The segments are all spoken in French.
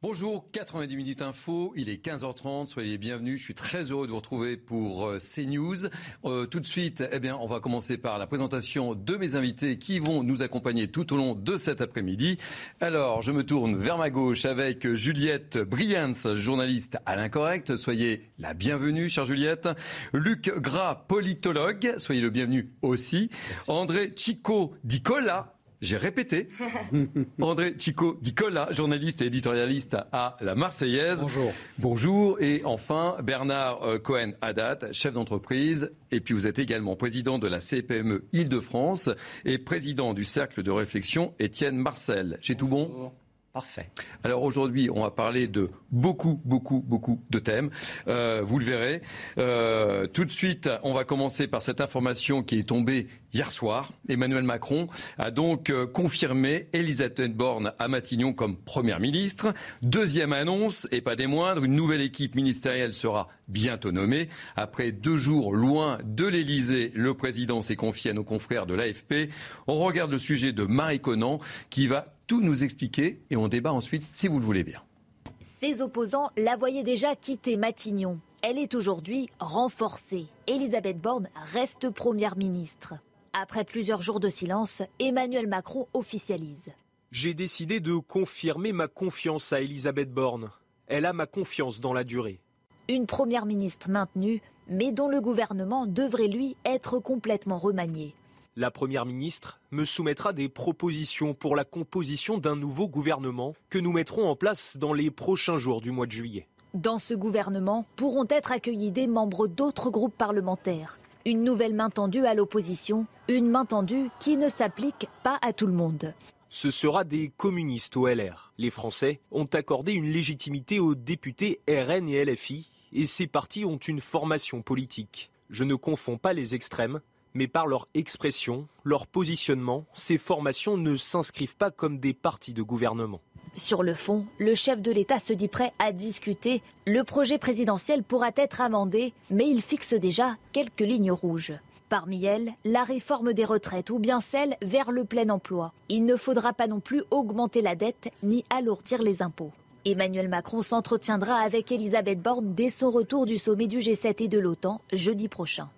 Bonjour, 90 minutes info, il est 15h30, soyez les bienvenus, je suis très heureux de vous retrouver pour euh, CNews. Euh, tout de suite, eh bien, on va commencer par la présentation de mes invités qui vont nous accompagner tout au long de cet après-midi. Alors, je me tourne vers ma gauche avec Juliette Brians, journaliste à l'incorrect, soyez la bienvenue, chère Juliette. Luc Gras, politologue, soyez le bienvenu aussi. André Chico Dicola, j'ai répété. André Chico Dicola, journaliste et éditorialiste à La Marseillaise. Bonjour. Bonjour. Et enfin, Bernard euh, Cohen-Haddad, chef d'entreprise. Et puis vous êtes également président de la CPME Île-de-France et président du cercle de réflexion Étienne Marcel. J'ai tout bon? Alors aujourd'hui, on va parler de beaucoup, beaucoup, beaucoup de thèmes. Euh, vous le verrez. Euh, tout de suite, on va commencer par cette information qui est tombée hier soir. Emmanuel Macron a donc euh, confirmé Elisabeth Borne à Matignon comme Première ministre. Deuxième annonce, et pas des moindres, une nouvelle équipe ministérielle sera bientôt nommée. Après deux jours loin de l'Élysée, le président s'est confié à nos confrères de l'AFP. On regarde le sujet de Marie Conan qui va tout nous expliquer et on débat ensuite si vous le voulez bien. Ses opposants la voyaient déjà quitter Matignon. Elle est aujourd'hui renforcée. Elisabeth Borne reste première ministre. Après plusieurs jours de silence, Emmanuel Macron officialise. J'ai décidé de confirmer ma confiance à Elisabeth Borne. Elle a ma confiance dans la durée. Une première ministre maintenue, mais dont le gouvernement devrait lui être complètement remanié. La Première ministre me soumettra des propositions pour la composition d'un nouveau gouvernement que nous mettrons en place dans les prochains jours du mois de juillet. Dans ce gouvernement pourront être accueillis des membres d'autres groupes parlementaires. Une nouvelle main tendue à l'opposition, une main tendue qui ne s'applique pas à tout le monde. Ce sera des communistes au LR. Les Français ont accordé une légitimité aux députés RN et LFI, et ces partis ont une formation politique. Je ne confonds pas les extrêmes, mais par leur expression, leur positionnement, ces formations ne s'inscrivent pas comme des partis de gouvernement. Sur le fond, le chef de l'État se dit prêt à discuter. Le projet présidentiel pourra être amendé, mais il fixe déjà quelques lignes rouges. Parmi elles, la réforme des retraites ou bien celle vers le plein emploi. Il ne faudra pas non plus augmenter la dette ni alourdir les impôts. Emmanuel Macron s'entretiendra avec Elisabeth Borne dès son retour du sommet du G7 et de l'OTAN jeudi prochain.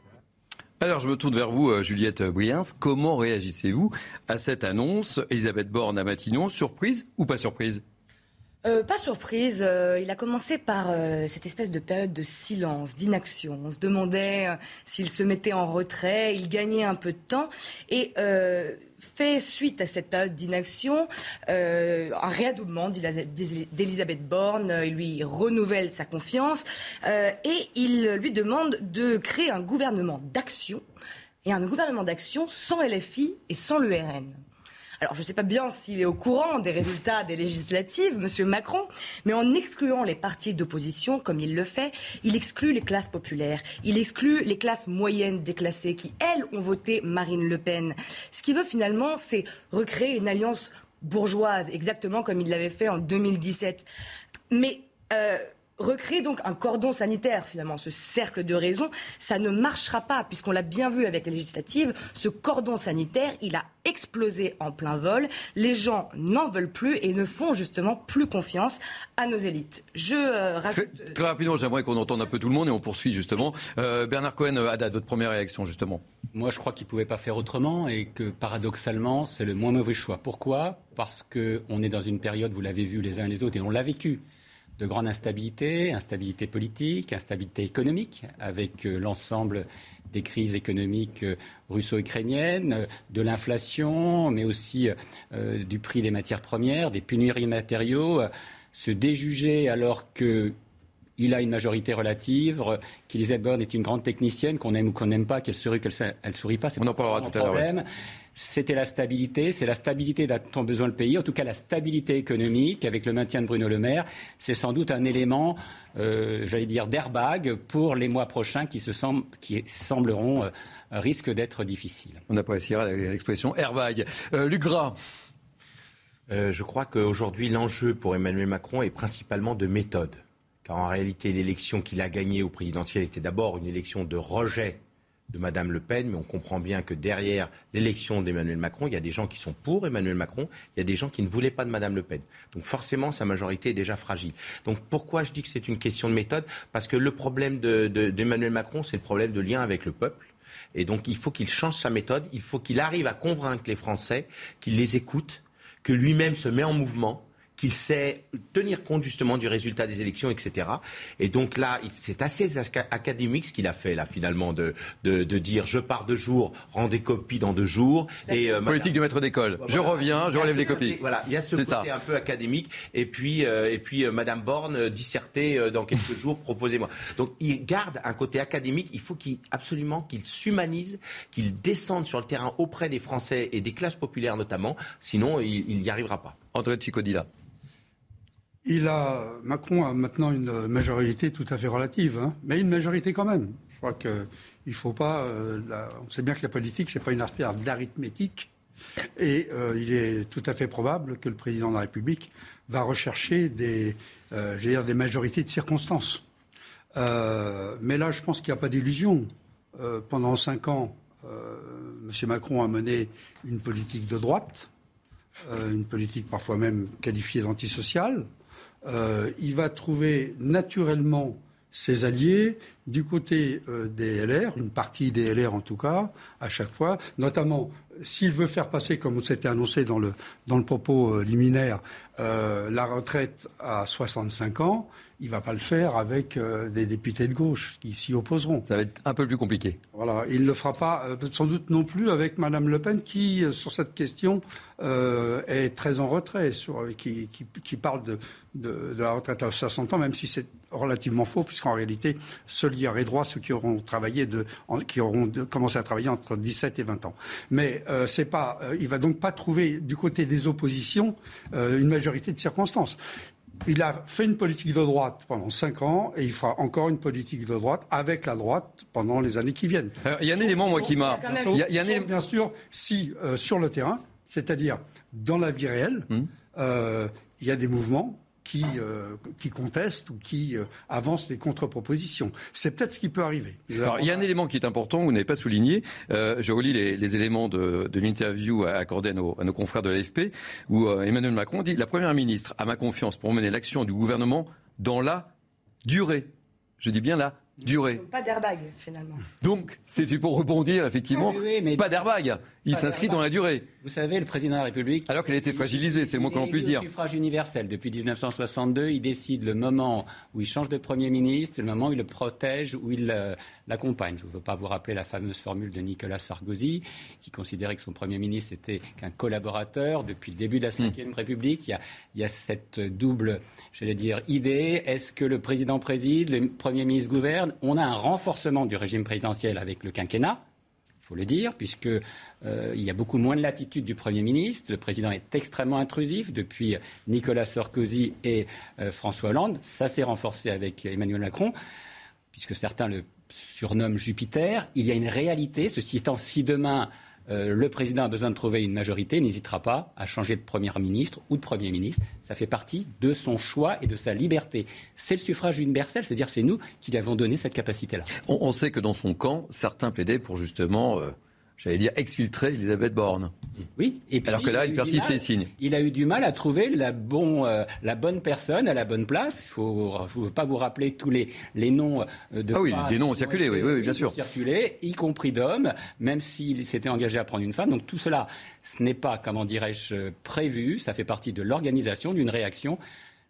Alors, je me tourne vers vous, euh, Juliette Briens. Comment réagissez-vous à cette annonce Elisabeth Borne à Matignon, surprise ou pas surprise? Euh, pas surprise, euh, il a commencé par cette espèce de période de silence, d'inaction. On se demandait s'il se mettait en retrait, il gagnait un peu de temps. Et fait suite à cette période d'inaction euh, un réadoublement d'Elisabeth Borne. Il lui renouvelle sa confiance euh, et il lui demande de créer un gouvernement d'action et un gouvernement d'action sans LFI et sans l'URN. Alors, je ne sais pas bien s'il est au courant des résultats des législatives, Monsieur Macron, mais en excluant les partis d'opposition, comme il le fait, il exclut les classes populaires, il exclut les classes moyennes déclassées qui, elles, ont voté Marine Le Pen. Ce qu'il veut finalement, c'est recréer une alliance bourgeoise, exactement comme il l'avait fait en 2017. Mais euh, recréer donc un cordon sanitaire, finalement, ce cercle de raison, ça ne marchera pas, puisqu'on l'a bien vu avec les législatives, ce cordon sanitaire, il a explosé en plein vol. Les gens n'en veulent plus et ne font justement plus confiance à nos élites. Je euh, rajoute... Très, très rapidement, j'aimerais qu'on entende un peu tout le monde et on poursuit justement. Euh, Bernard Cohen, Haddad, votre première réaction justement Moi, je crois qu'il ne pouvait pas faire autrement et que paradoxalement, c'est le moins mauvais choix. Pourquoi? Parce qu'on est dans une période, vous l'avez vu les uns et les autres, et on l'a vécu de grande instabilité, instabilité politique, instabilité économique, avec euh, l'ensemble des crises économiques euh, russo-ukrainiennes, euh, de l'inflation, mais aussi euh, du prix des matières premières, des pénuries matériaux, se déjuger alors que il a une majorité relative, qu'Elisabeth Borne est une grande technicienne, qu'on aime ou qu'on n'aime pas, qu'elle sourit, qu'elle ne sourit pas, c'est On en parlera tout à l'heure. C'était la stabilité. C'est la stabilité dont a besoin le pays, en tout cas la stabilité économique avec le maintien de Bruno Le Maire. C'est sans doute un élément, euh, j'allais dire, d'airbag pour les mois prochains qui, se qui sembleront euh, risquent d'être difficiles. On appréciera l'expression airbag. Euh, Luc Gras. je crois qu'aujourd'hui, l'enjeu pour Emmanuel Macron est principalement de méthode. Car en réalité, l'élection qu'il a gagnée au présidentiel était d'abord une élection de rejet de Mme Le Pen, mais on comprend bien que derrière l'élection d'Emmanuel Macron, il y a des gens qui sont pour Emmanuel Macron, il y a des gens qui ne voulaient pas de Mme Le Pen. Donc forcément, sa majorité est déjà fragile. Donc pourquoi je dis que c'est une question de méthode? Parce que le problème d'Emmanuel Macron, c'est le problème de lien avec le peuple. Et donc il faut qu'il change sa méthode, il faut qu'il arrive à convaincre les Français, qu'il les écoute, que lui-même se met en mouvement qu'il sait tenir compte justement du résultat des élections, etc. Et donc là, c'est assez académique ce qu'il a fait là finalement de, de, dire je pars deux jours, rends des copies dans deux jours. Et euh, politique du maître d'école. je reviens, je relève les copies. Voilà, il y a ce côté un peu académique. Et puis euh, et puis euh, Madame Borne disserter dans quelques jours, proposez-moi. Donc il garde un côté académique. Il faut qu'il absolument qu'il s'humanise, qu'il descende sur le terrain auprès des Français et des classes populaires notamment. Sinon, il n'y arrivera pas. André Chicodila. Il a, Macron a maintenant une majorité tout à fait relative, hein, mais une majorité quand même. Je crois qu'il faut pas. Euh, on sait bien que la politique, c'est pas une affaire d'arithmétique. Et euh, il est tout à fait probable que le président de la République va rechercher des, euh, dire des majorités de circonstances. mais là, je pense qu'il n'y a pas d'illusion. pendant cinq ans, M. Macron a mené une politique de droite, une politique parfois même qualifiée d'antisociale. Euh, il va trouver naturellement ses alliés du côté euh, des LR, une partie des LR en tout cas, à chaque fois, notamment s'il veut faire passer, comme c'était annoncé dans le, dans le propos euh, liminaire, la retraite à 65 ans, il ne va pas le faire avec des députés de gauche qui s'y opposeront. Ça va être un peu plus compliqué. Voilà, il ne le fera pas sans doute non plus avec Mme Le Pen qui, sur cette question, est très en retrait, sur, qui, qui, qui parle de, de, la retraite à 60 ans, même si c'est relativement faux, puisqu'en réalité, seuls y auraient droit ceux qui auront travaillé de, qui auront commencé à travailler entre 17 et 20 ans. Mais euh, c'est pas, euh, il va donc pas trouver du côté des oppositions euh, une majorité de circonstances. Il a fait une politique de droite pendant cinq ans et il fera encore une politique de droite avec la droite pendant les années qui viennent. Il y a un élément, moi, qui m'a. Il y a, bien sûr, si sur le terrain, c'est-à-dire dans la vie réelle, hum. il y a des mouvements qui, euh, qui contestent ou qui euh, avancent des contre-propositions. C'est peut-être ce qui peut arriver. Alors, il y a un élément qui est important, vous n'avez pas souligné. Euh, je relis les, les éléments de, de l'interview accordée à nos, à nos, confrères de l'AFP, où Emmanuel Macron dit La Première ministre a ma confiance pour mener l'action du gouvernement dans la durée. Je dis bien la durée. pas d'airbag, finalement. Donc, c'est pour rebondir, effectivement. mais pas d'airbag. Il s'inscrit dans la durée. Vous savez, le président de la République. Alors qu'elle était fragilisée, c'est le moins que l'on puisse dire. Le suffrage universel. Depuis 1962, il décide le moment où il change de Premier ministre, le moment où il le protège, où il euh, l'accompagne. Je ne veux pas vous rappeler la fameuse formule de Nicolas Sarkozy, qui considérait que son Premier ministre était qu'un collaborateur. Depuis le début de la Ve République, il y, a, il y a cette double, j'allais dire, idée. Est-ce que le président préside, le Premier ministre gouverne? On a un renforcement du régime présidentiel avec le quinquennat faut le dire, puisque euh, il y a beaucoup moins de latitude du Premier ministre. Le président est extrêmement intrusif depuis Nicolas Sarkozy et euh, François Hollande. Ça s'est renforcé avec Emmanuel Macron, puisque certains le surnomment Jupiter. Il y a une réalité. Ceci étant, si demain euh, le président a besoin de trouver une majorité, n'hésitera pas à changer de Premier ministre ou de Premier ministre. Ça fait partie de son choix et de sa liberté. C'est le suffrage universel, c'est-à-dire c'est nous qui lui avons donné cette capacité-là. On, sait que dans son camp, certains plaidaient pour justement... Euh, j'allais dire, exfiltrer Elisabeth Borne. Oui, et Alors que là, il, persiste et signe. Il a eu du mal à trouver la, bon, euh, la bonne personne à la bonne place. Faut, je ne veux pas vous rappeler tous les, les noms euh, de Ah oui, des noms ont circulé, oui, oui, bien sûr. Circulé, y compris d'hommes, même s'il s'était engagé à prendre une femme. Donc tout cela, ce n'est pas, comment dirais-je, prévu. Ça fait partie de l'organisation d'une réaction.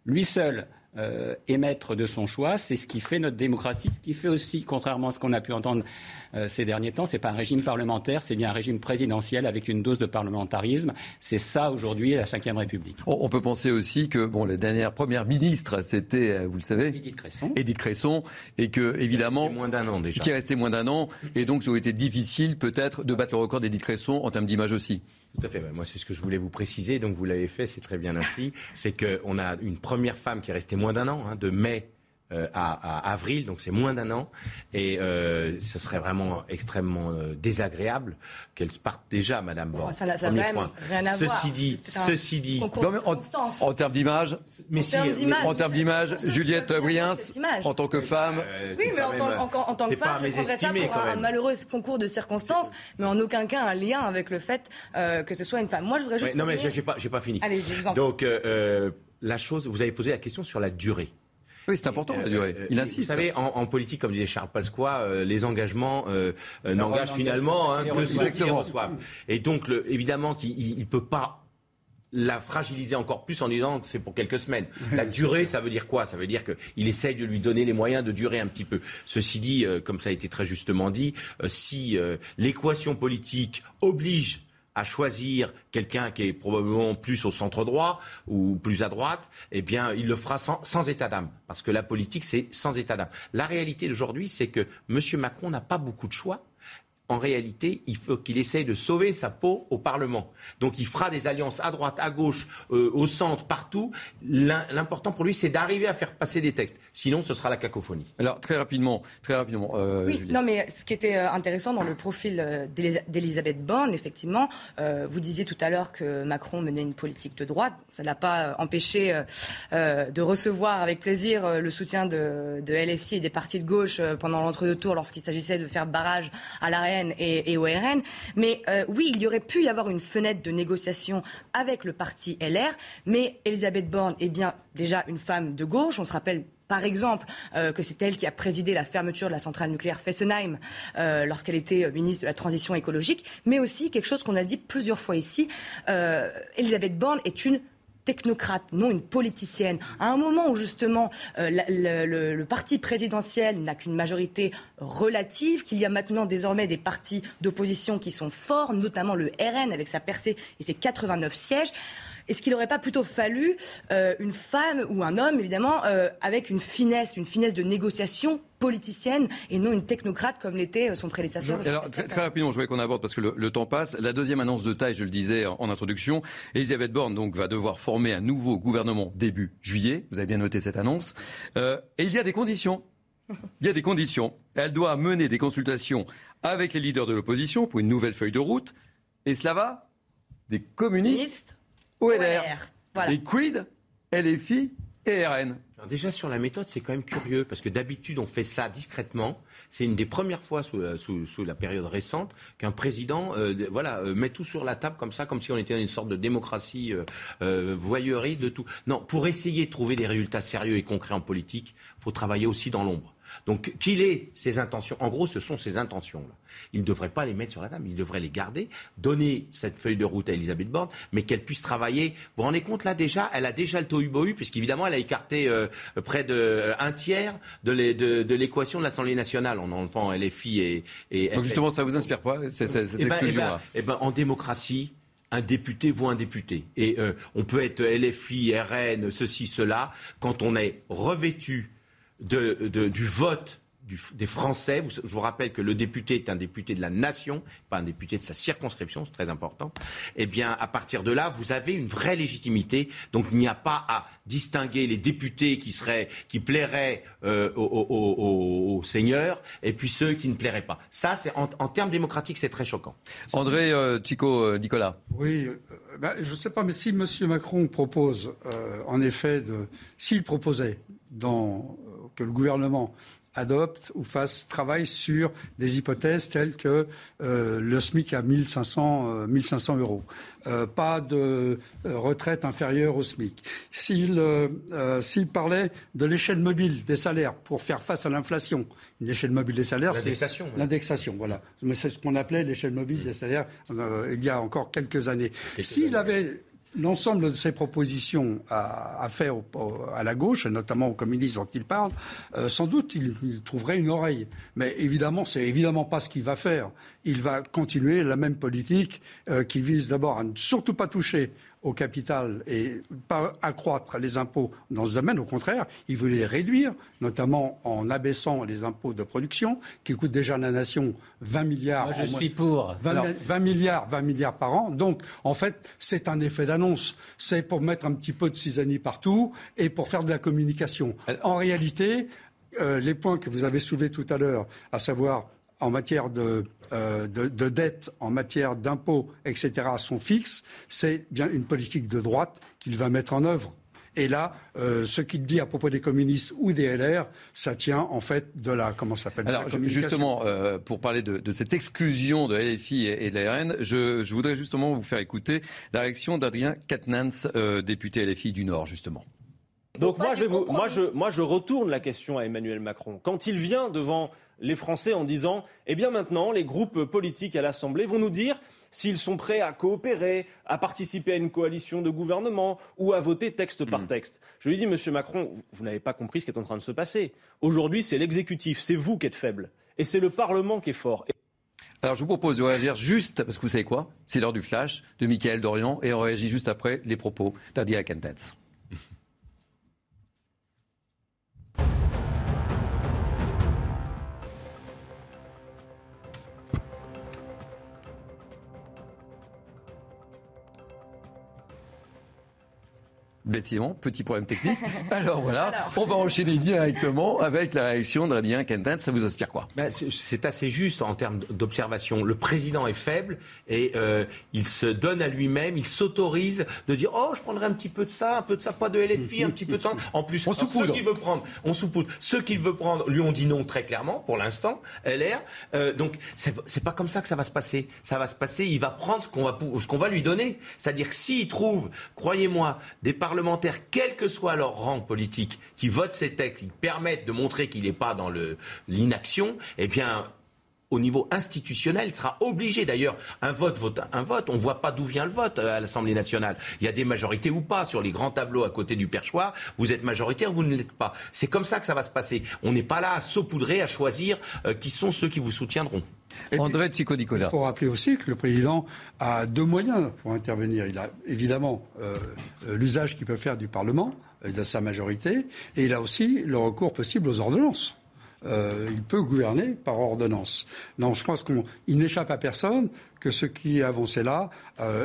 Lui seul euh, émettre de son choix. C'est ce qui fait notre démocratie, ce qui fait aussi, contrairement à ce qu'on a pu entendre euh, ces derniers temps, c'est pas un régime parlementaire, c'est bien un régime présidentiel avec une dose de parlementarisme. C'est ça aujourd'hui la Ve République. On, peut penser aussi que bon, la dernière première ministre, c'était, euh, vous le savez, Edith Cresson. Edith Cresson, et que évidemment, qui est moins d'un an déjà, qui est resté moins d'un an, et donc ça aurait été difficile peut-être de battre le record d'Edith Cresson en termes d'image aussi. Tout à fait. Moi, c'est ce que je voulais vous préciser. Donc, vous l'avez fait, c'est très bien ainsi. C'est qu'on a une première femme qui est restée moins d'un an, hein, de mai euh, à, avril, donc c'est moins d'un an, et euh, ce serait vraiment extrêmement euh, désagréable qu'elle parte déjà, Madame Borne. ça n'a même rien à ceci voir. Dit, ceci dit, en, termes d'image, mais si, en termes d'image, Juliette Briens, en tant que femme, oui, mais en, tant que femme, je prendrais ça pour un malheureux concours de circonstances, mais en aucun cas un lien avec le fait que ce soit une femme. Moi, je voudrais juste. non, mais j'ai pas, pas fini. Allez, je vous en Donc, la chose, vous avez posé la question sur la durée. Oui, c'est important la durée. Il insiste. Vous savez, en, politique, comme disait Charles Pasqua, euh, les engagements euh, euh, n'engagent finalement hein, que ceux qui les reçoivent. Et donc, le, évidemment, qu'il ne peut pas la fragiliser encore plus en disant que c'est pour quelques semaines. La durée, ça veut dire quoi? Ça veut dire qu'il essaye de lui donner les moyens de durer un petit peu. Ceci dit, comme ça a été très justement dit, si l'équation politique oblige à choisir quelqu'un qui est probablement plus au centre droit ou plus à droite, eh bien, il le fera sans, sans état d'âme. Parce que la politique, c'est sans état d'âme. La réalité d'aujourd'hui, c'est que M. Macron n'a pas beaucoup de choix en réalité, il faut qu'il essaye de sauver sa peau au Parlement. Donc il fera des alliances à droite, à gauche, euh, au centre, partout. L'important pour lui, c'est d'arriver à faire passer des textes. Sinon, ce sera la cacophonie. Alors très rapidement, très rapidement. Euh, oui, non, mais ce qui était euh, intéressant dans le profil d'Elisabeth Borne, effectivement, vous disiez tout à l'heure que Macron menait une politique de droite. Ça ne l'a pas empêché de recevoir avec plaisir le soutien de, de, LFI et des partis de gauche pendant l'entre-deux tours lorsqu'il s'agissait de faire barrage à la et, au RN. Mais euh, oui, il y aurait pu y avoir une fenêtre de négociation avec le parti LR, mais Elisabeth Borne est bien déjà une femme de gauche. On se rappelle par exemple, euh, que c'est elle qui a présidé la fermeture de la centrale nucléaire Fessenheim euh, lorsqu'elle était ministre de la Transition écologique, mais aussi quelque chose qu'on a dit plusieurs fois ici. Elisabeth Borne est une technocrate, non une politicienne, à un moment où justement euh, le, parti présidentiel n'a qu'une majorité relative, qu'il y a maintenant désormais des partis d'opposition qui sont forts, notamment le RN avec sa percée et ses 89 sièges. Est-ce qu'il n'aurait pas plutôt fallu euh, une femme ou un homme, évidemment, euh, avec une finesse, une finesse de négociation politicienne et non une technocrate comme l'était euh, son prédécesseur. Alors, très, rapidement, je voulais qu'on aborde parce que le, temps passe. La deuxième annonce de taille, je le disais en, introduction, Elisabeth Borne donc va devoir former un nouveau gouvernement début juillet. Vous avez bien noté cette annonce. et il y a des conditions. Il y a des conditions. Elle doit mener des consultations avec les leaders de l'opposition pour une nouvelle feuille de route. Et cela va des communistes OLR. Voilà. Et quid LFI et RN. déjà sur la méthode, c'est quand même curieux parce que d'habitude on fait ça discrètement. C'est une des premières fois sous, la période récente qu'un président, euh, voilà, euh, met tout sur la table comme ça, comme si on était dans une sorte de démocratie euh, voyeuriste de tout. Non, pour essayer de trouver des résultats sérieux et concrets en politique, il faut travailler aussi dans l'ombre. Donc qu'il ait ses intentions, en gros, ce sont ses intentions. Là. Il ne devrait pas les mettre sur la table, il devrait les garder, donner cette feuille de route à Elisabeth Borne, mais qu'elle puisse travailler. Vous vous rendez compte là déjà, elle a déjà le tohu-bohu, puisqu'évidemment elle a écarté euh, près de euh, un tiers de l'équation de, l'Assemblée nationale en enlevant LFI et, et Donc justement, ça vous inspire pas cette eh ben, eh ben, eh ben, En démocratie, un député vaut un député. Et euh, on peut être LFI, RN, ceci, cela, quand on est revêtu du vote des Français. Je vous rappelle que le député est un député de la nation, pas un député de sa circonscription, c'est très important. Eh bien, à partir de là, vous avez une vraie légitimité. Donc, il n'y a pas à distinguer les députés qui seraient, qui plairaient euh, aux, seigneurs et puis ceux qui ne plairaient pas. Ça, c'est en, termes démocratiques, c'est très choquant. André euh, Chico euh, Nicolas. Oui. Ben, je ne sais pas, mais si M. Macron propose, en effet, de, s'il proposait dans, que le gouvernement adopte ou fasse travail sur des hypothèses telles que euh, le SMIC à 1500, 1500 euh, euros, euh, pas de retraite inférieure au SMIC. S'il parlait de l'échelle mobile des salaires pour faire face à l'inflation, une échelle mobile des salaires, l'indexation, l'indexation, voilà. Mais c'est ce qu'on appelait l'échelle mobile des salaires il y a encore quelques années. S'il avait l'ensemble de ces propositions à, faire à la gauche, notamment aux communistes dont il parle, euh, sans doute il, trouverait une oreille. Mais évidemment, c'est évidemment pas ce qu'il va faire. Il va continuer la même politique euh, qui vise d'abord à ne surtout pas toucher au capital et pas accroître les impôts dans ce domaine. Au contraire, il veut les réduire, notamment en abaissant les impôts de production, qui coûtent déjà à la nation 20 milliards. Moi, je suis pour. 20, milliards, 20 milliards par an. Donc, en fait, c'est un effet d'annonce. C'est pour mettre un petit peu de cisanie partout et pour faire de la communication. En réalité, euh, les points que vous avez soulevés tout à l'heure, à savoir en matière de, euh, de, dette, en matière d'impôts, etc., sont fixes, c'est bien une politique de droite qu'il va mettre en œuvre. Et là, euh, ce qu'il dit à propos des communistes ou des LR, ça tient en fait de la comment s'appelle Alors justement, euh, pour parler de, de, cette exclusion de LFI et, de l'ARN, je, je, voudrais justement vous faire écouter la réaction d'Adrien Quatennens, député LFI du Nord, justement. Donc moi je, vous, moi, je, moi je retourne la question à Emmanuel Macron. Quand il vient devant les Français en disant Eh bien maintenant, les groupes politiques à l'Assemblée vont nous dire s'ils sont prêts à coopérer, à participer à une coalition de gouvernement ou à voter texte par hmm. texte. Je lui dis, Monsieur Macron, vous n'avez pas compris ce qui est en train de se passer. Aujourd'hui, c'est l'exécutif, c'est vous qui êtes faible. Et c'est le Parlement qui est fort. Alors je vous propose de réagir juste, parce que vous savez quoi? C'est l'heure du flash de Michael Dorian et on réagit juste après les propos d'Adia Kentens. Bêtiment, petit problème technique. Alors voilà, on va enchaîner directement avec la réaction d'Adrien Quentin. Ça vous inspire quoi? Ben, C'est assez juste en termes d'observation. Le président est faible et euh, il se donne à lui-même, il s'autorise de dire Oh, je prendrai un petit peu de ça, un peu de ça, pas de LFI, un petit peu de ça. En plus, on ceux qu'il veut prendre, on saupoudre. Ceux qu'il veut prendre lui ont dit non très clairement pour l'instant, LR. Euh, donc c'est pas comme ça que ça va se passer. Ça va se passer, il va prendre ce qu'on va, ce qu'on va lui donner. C'est-à-dire que s'il trouve, croyez-moi, des parlementaires, quel que soit leur rang politique, qui votent ces textes, qui permettent de montrer qu'il n'est pas dans l'inaction, eh bien, au niveau institutionnel, il sera obligé. D'ailleurs, un vote, vote, un vote. On ne voit pas d'où vient le vote euh, à l'Assemblée nationale. Il y a des majorités ou pas sur les grands tableaux à côté du perchoir. Vous êtes majoritaire, vous ne l'êtes pas. C'est comme ça que ça va se passer. On n'est pas là à saupoudrer, à choisir euh, qui sont ceux qui vous soutiendront. André Nicolas. Il faut rappeler aussi que le président a deux moyens pour intervenir. Il a évidemment euh, euh, l'usage qu'il peut faire du Parlement, euh, de sa majorité, et il a aussi le recours possible aux ordonnances. il peut gouverner par ordonnance. Non, je pense qu'il n'échappe à personne que ce qui est avancé là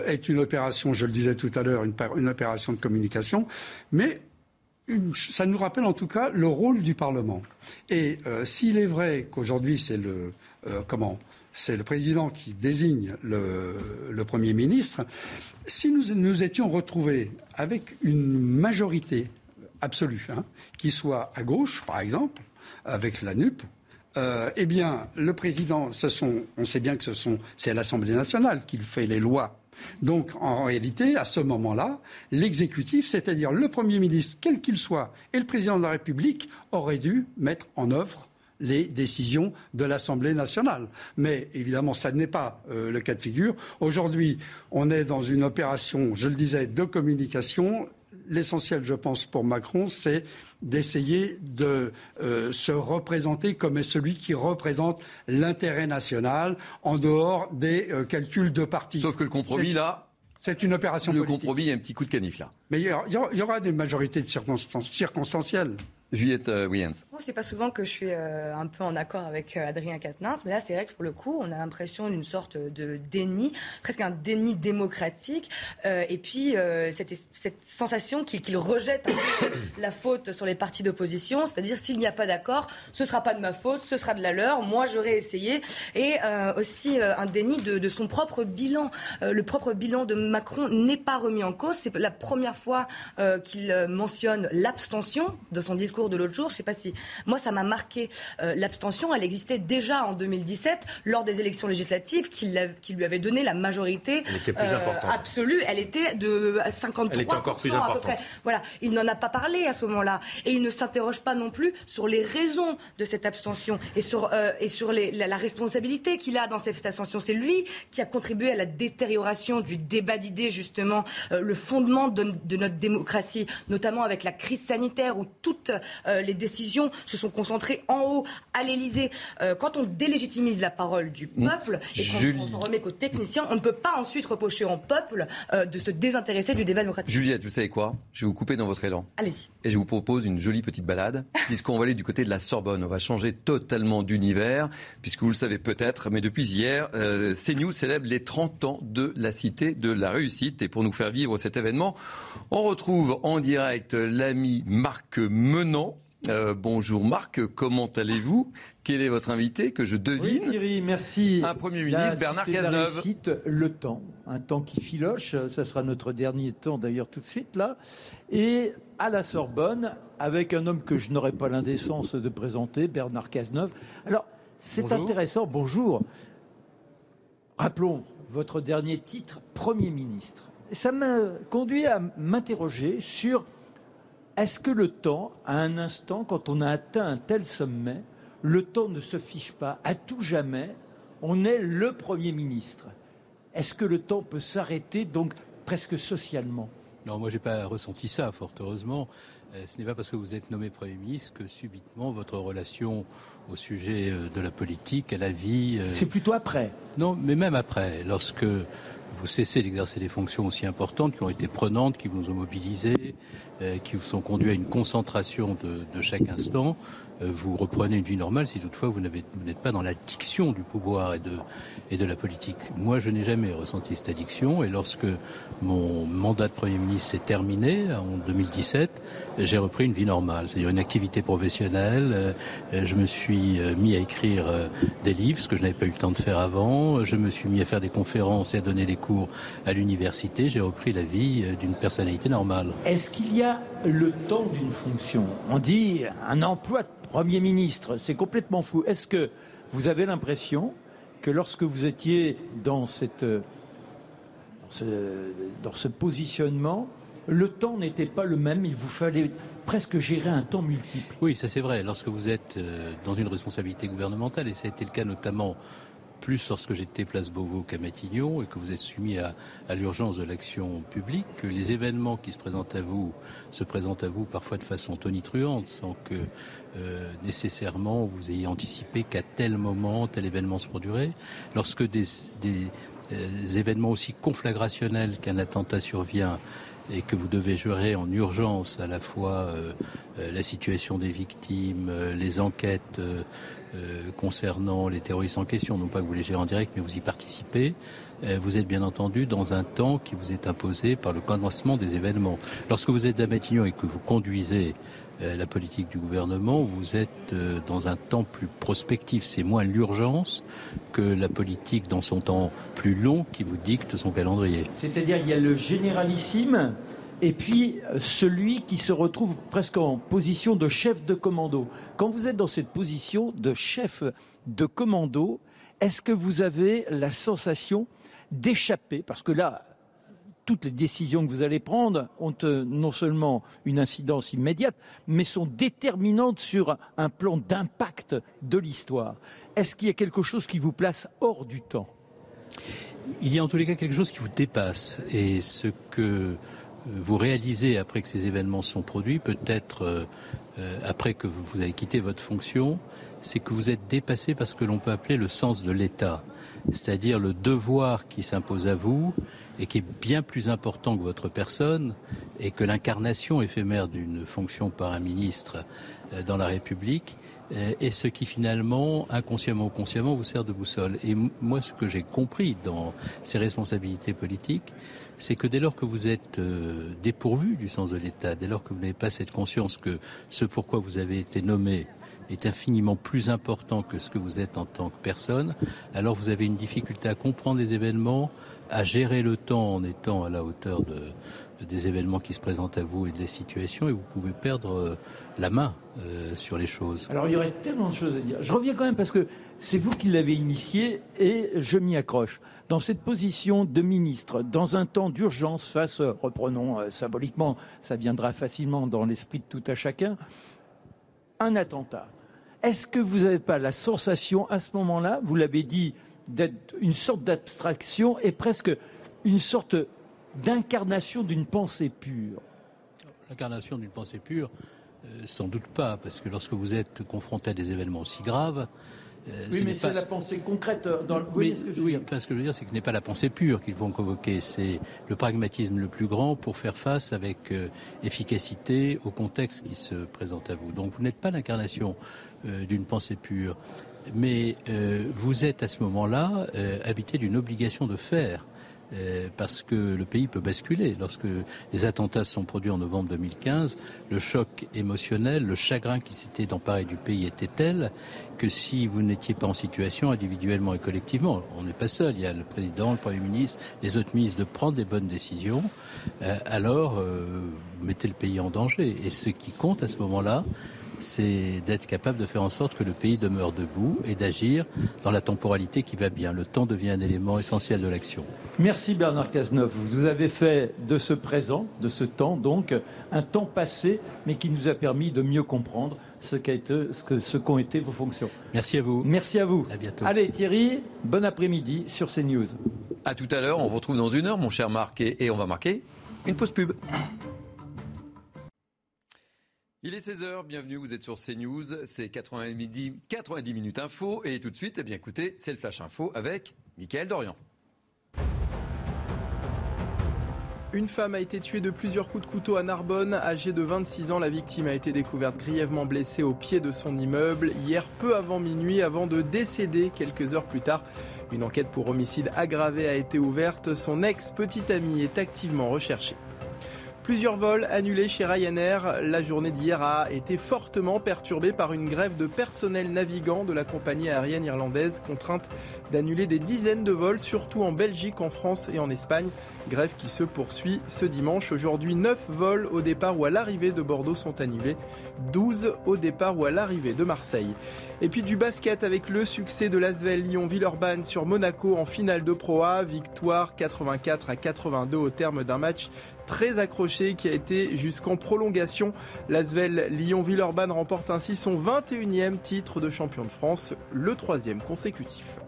est une opération, je le disais tout à l'heure, une, opération de communication, mais ça nous rappelle en tout cas le rôle du Parlement. Et s'il est vrai qu'aujourd'hui c'est le, euh, comment c'est le président qui désigne le, Premier ministre. Si nous nous étions retrouvés avec une majorité absolue, hein, qui soit à gauche, par exemple, avec la NUP, euh, eh bien, le président, ce sont, on sait bien que ce sont, c'est l'Assemblée nationale qui fait les lois. Donc, en réalité, à ce moment-là, l'exécutif, c'est-à-dire le Premier ministre, quel qu'il soit, et le président de la République, auraient dû mettre en œuvre les décisions de l'Assemblée nationale. Mais évidemment, ça n'est pas euh, le cas de figure. Aujourd'hui, on est dans une opération, je le disais, de communication. L'essentiel, je pense, pour Macron, c'est d'essayer de euh, se représenter comme celui qui représente l'intérêt national en dehors des euh, calculs de parti. Sauf que le compromis, là, c'est une opération le politique. Le compromis, il y a un petit coup de canif, là. Mais il y aura, des majorités circonstancielles. Juliette euh, Williams. c'est pas souvent que je suis euh, un peu en accord avec euh, Adrien Quatennens, mais là, c'est vrai que pour le coup, on a l'impression d'une sorte de déni, presque un déni démocratique, et puis cette, sensation qu'il rejette la faute sur les partis d'opposition, c'est-à-dire s'il n'y a pas d'accord, ce sera pas de ma faute, ce sera de la leur, moi j'aurais essayé, et aussi un déni de, son propre bilan. le propre bilan de Macron n'est pas remis en cause, c'est la première fois qu'il mentionne l'abstention de son discours discours de l'autre jour. Je sais pas si moi ça m'a marqué. Euh, l'abstention, elle existait déjà en 2017 lors des élections législatives qui, lui avaient donné la majorité euh, absolue. Elle était de 53 Elle était encore plus importante. Voilà, il n'en a pas parlé à ce moment-là et il ne s'interroge pas non plus sur les raisons de cette abstention et sur euh, et sur les, la, responsabilité qu'il a dans cette abstention. C'est lui qui a contribué à la détérioration du débat d'idées justement, le fondement de, de notre démocratie, notamment avec la crise sanitaire où toutes euh, les décisions se sont concentrées en haut à l'Élysée. Euh, quand on délégitimise la parole du mmh. peuple et quand on s'en remet qu'aux techniciens, on ne peut pas ensuite reprocher au peuple euh, de se désintéresser du débat démocratique. Juliette, vous savez quoi? Je vais vous couper dans votre élan. Allez-y. Et je vous propose une jolie petite balade, puisqu'on va aller du côté de la Sorbonne. On va changer totalement d'univers, puisque vous le savez peut-être, mais depuis hier, CNews célèbre les 30 ans de la Cité de la Réussite. Et pour nous faire vivre cet événement, on retrouve en direct l'ami Marc Euh, bonjour Marc, comment allez-vous? Quel est votre invité que je devine? Oui, Thierry, merci. Un Premier ministre, Bernard Cazeneuve. le temps, un temps qui filoche, ça sera notre dernier temps d'ailleurs tout de suite là. Et à la Sorbonne, avec un homme que je n'aurais pas l'indécence de présenter, Bernard Cazeneuve. Alors, c'est intéressant, bonjour. Rappelons votre dernier titre, Premier ministre ça m'a conduit à m'interroger sur est-ce que le temps, à un instant, quand on a atteint un tel sommet, le temps ne se fiche pas à tout jamais, on est le Premier ministre. Est-ce que le temps peut s'arrêter, donc presque socialement? Non, moi, je n'ai pas ressenti ça, fort heureusement. Euh, ce n'est pas parce que vous êtes nommé Premier ministre que subitement votre relation au sujet euh, de la politique, à la vie. Euh, C'est plutôt après. Non, mais même après, lorsque vous cessez d'exercer des fonctions aussi importantes qui ont été prenantes, qui vous ont mobilisé, euh, qui vous ont conduit à une concentration de, chaque instant, euh, vous reprenez une vie normale si toutefois vous n'êtes pas dans l'addiction du pouvoir et de, et de la politique. Moi, je n'ai jamais ressenti cette addiction et lorsque mon mandat de Premier ministre s'est terminé en 2017, j'ai repris une vie normale, c'est-à-dire une activité professionnelle. Euh, je me suis mis à écrire des livres, ce que je n'avais pas eu le temps de faire avant. Je me suis mis à faire des conférences et à donner des cours à l'université. J'ai repris la vie d'une personnalité normale. Est-ce qu'il y a le temps d'une fonction? On dit un emploi de Premier ministre, c'est complètement fou. Est-ce que vous avez l'impression que lorsque vous étiez dans, cette, dans, ce, positionnement, le temps n'était pas le même, il vous fallait presque gérer un temps multiple? Oui, ça c'est vrai. Lorsque vous êtes euh, dans une responsabilité gouvernementale, et ça a été le cas notamment plus lorsque j'étais place Beauvau qu'à Matignon et que vous êtes soumis à, l'urgence de l'action publique, que les événements qui se présentent à vous se présentent à vous parfois de façon tonitruante sans que euh, nécessairement vous ayez anticipé qu'à tel moment tel événement se produirait. Lorsque des, euh, événements aussi conflagrationnels qu'un attentat survient et que vous devez gérer en urgence à la fois euh, la situation des victimes, les enquêtes concernant les terroristes en question. Non pas que vous les gérez en direct, mais vous y participez. Euh, vous êtes bien entendu dans un temps qui vous est imposé par le condensement des événements. Lorsque vous êtes à Matignon et que vous conduisez euh, la politique du gouvernement, vous êtes dans un temps plus prospectif. C'est moins l'urgence que la politique dans son temps plus long qui vous dicte son calendrier. C'est-à-dire il y a le généralissime et puis euh, celui qui se retrouve presque en position de chef de commando. Quand vous êtes dans cette position de chef de commando, est-ce que vous avez la sensation d'échapper? Parce que là, toutes les décisions que vous allez prendre ont euh, non seulement une incidence immédiate, mais sont déterminantes sur un plan d'impact de l'histoire. Est-ce qu'il y a quelque chose qui vous place hors du temps? Il y a en tous les cas quelque chose qui vous dépasse. Et ce que vous réalisez après que ces événements sont produits, peut-être euh, euh, après que vous avez quitté votre fonction, c'est que vous êtes dépassé par ce que l'on peut appeler le sens de l'État, c'est-à-dire le devoir qui s'impose à vous et qui est bien plus important que votre personne et que l'incarnation éphémère d'une fonction par un ministre euh, dans la République et ce qui finalement, inconsciemment ou consciemment, vous sert de boussole. Et moi, ce que j'ai compris dans ces responsabilités politiques, c'est que dès lors que vous êtes euh, dépourvu du sens de l'État, dès lors que vous n'avez pas cette conscience que ce pourquoi vous avez été nommé est infiniment plus important que ce que vous êtes en tant que personne, alors vous avez une difficulté à comprendre les événements, à gérer le temps en étant à la hauteur de, des événements qui se présentent à vous et des situations, et vous pouvez perdre euh, la main euh, sur les choses. Alors il y aurait tellement de choses à dire. Je reviens quand même parce que c'est vous qui l'avez initié et je m'y accroche. Dans cette position de ministre, dans un temps d'urgence face, reprenons euh, symboliquement, ça viendra facilement dans l'esprit de tout à chacun, un attentat. Est-ce que vous n'avez pas la sensation à ce moment-là, vous l'avez dit, d'être une sorte d'abstraction et presque une sorte d'incarnation d'une pensée pure? L'incarnation d'une pensée pure, euh, sans doute pas, parce que lorsque vous êtes confronté à des événements aussi graves, oui, mais c'est la pensée concrète euh, dans le. Oui, ce que je veux dire, ce que je veux dire, c'est que ce n'est pas la pensée pure qu'ils vont convoquer, c'est le pragmatisme le plus grand pour faire face avec efficacité au contexte qui se présente à vous. Donc vous n'êtes pas l'incarnation d'une pensée pure, mais vous êtes à ce moment-là habité d'une obligation de faire. Euh, parce que le pays peut basculer. Lorsque les attentats se sont produits en novembre 2015, le choc émotionnel, le chagrin qui s'était emparé du pays était tel que si vous n'étiez pas en situation individuellement et collectivement, on n'est pas seul, il y a le président, le Premier ministre, les autres ministres de prendre les bonnes décisions, euh, alors euh, vous mettez le pays en danger. Et ce qui compte à ce moment-là, c'est d'être capable de faire en sorte que le pays demeure debout et d'agir dans la temporalité qui va bien. Le temps devient un élément essentiel de l'action. Merci Bernard Cazeneuve. Vous avez fait de ce présent, de ce temps, donc, un temps passé, mais qui nous a permis de mieux comprendre ce qu'ont été, ce qu'ont été vos fonctions. Merci à vous. Merci à vous. À bientôt. Allez Thierry, bon après-midi sur CNews. À tout à l'heure. On vous retrouve dans une heure, mon cher Marc, et on va marquer une pause pub. Il est 16h, bienvenue, vous êtes sur CNews, c'est 90, 90 minutes info et tout de suite, eh bien écoutez, c'est le Flash Info avec Mickaël Dorian. Une femme a été tuée de plusieurs coups de couteau à Narbonne. Âgée de 26 ans, la victime a été découverte grièvement blessée au pied de son immeuble hier peu avant minuit avant de décéder quelques heures plus tard. Une enquête pour homicide aggravé a été ouverte. Son ex-petite amie est activement recherchée. Plusieurs vols annulés chez Ryanair. La journée d'hier a été fortement perturbée par une grève de personnel navigant de la compagnie aérienne irlandaise, contrainte d'annuler des dizaines de vols, surtout en Belgique, en France et en Espagne. Grève qui se poursuit ce dimanche. Aujourd'hui, 9 vols au départ ou à l'arrivée de Bordeaux sont annulés, 12 au départ ou à l'arrivée de Marseille. Et puis du basket avec le succès de l'Asvel Lyon-Villeurbanne sur Monaco en finale de Pro A, victoire 84 à 82 au terme d'un match très accroché qui a été jusqu'en prolongation. L'Asvel Lyon-Villeurbanne remporte ainsi son 21e titre de champion de France, le troisième consécutif.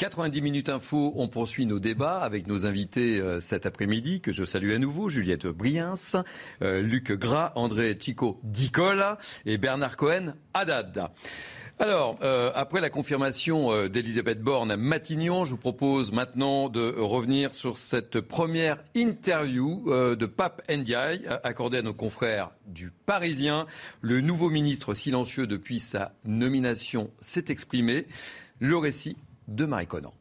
90 minutes info, on poursuit nos débats avec nos invités euh, cet après-midi, que je salue à nouveau, Juliette Briens, euh, Luc Gras, André Chico Dicola et Bernard Cohen Haddad. Alors, euh, après la confirmation d'Elisabeth Borne à Matignon, je vous propose maintenant de revenir sur cette première interview de Pape Ndiaye accordée à nos confrères du Parisien. Le nouveau ministre silencieux depuis sa nomination s'est exprimé. Le récit de Marie Conan.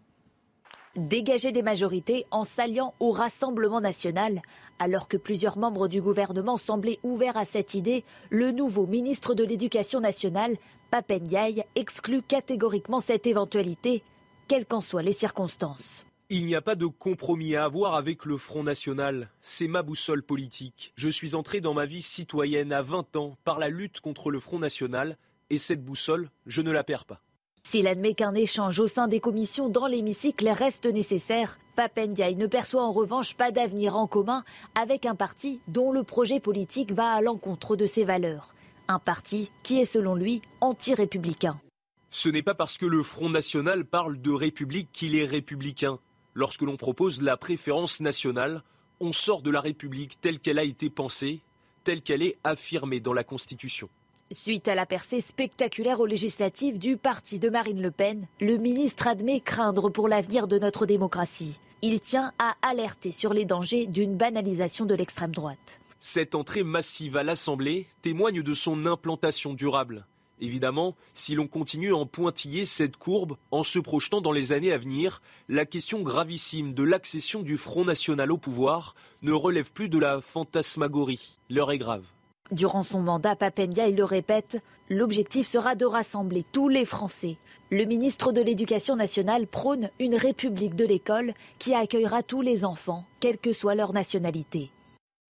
Dégager des majorités en s'alliant au Rassemblement national. Alors que plusieurs membres du gouvernement semblaient ouverts à cette idée, le nouveau ministre de l'Éducation nationale Papendiaï exclut catégoriquement cette éventualité, quelles qu'en soient les circonstances. Il n'y a pas de compromis à avoir avec le Front National. C'est ma boussole politique. Je suis entré dans ma vie citoyenne à 20 ans par la lutte contre le Front National et cette boussole, je ne la perds pas. S'il admet qu'un échange au sein des commissions dans l'hémicycle reste nécessaire, Papendiaï ne perçoit en revanche pas d'avenir en commun avec un parti dont le projet politique va à l'encontre de ses valeurs un parti qui est selon lui anti-républicain. Ce n'est pas parce que le Front National parle de République qu'il est républicain. Lorsque l'on propose la préférence nationale, on sort de la République telle qu'elle a été pensée, telle qu'elle est affirmée dans la Constitution. Suite à la percée spectaculaire aux législatives du parti de Marine Le Pen, le ministre admet craindre pour l'avenir de notre démocratie. Il tient à alerter sur les dangers d'une banalisation de l'extrême droite. Cette entrée massive à l'Assemblée témoigne de son implantation durable. Évidemment, si l'on continue à en pointiller cette courbe en se projetant dans les années à venir, la question gravissime de l'accession du Front National au pouvoir ne relève plus de la fantasmagorie. L'heure est grave. Durant son mandat, Papendia, il le répète, l'objectif sera de rassembler tous les Français. Le ministre de l'Éducation nationale prône une république de l'école qui accueillera tous les enfants, quelle que soit leur nationalité.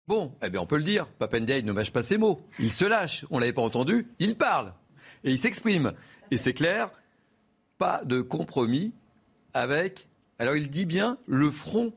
Bon, eh bien on peut le dire, Papendia, ne mâche pas ses mots. Il se lâche, on ne l'avait pas entendu, il parle. Et il s'exprime. Et c'est clair, pas de compromis avec, alors il dit bien, le front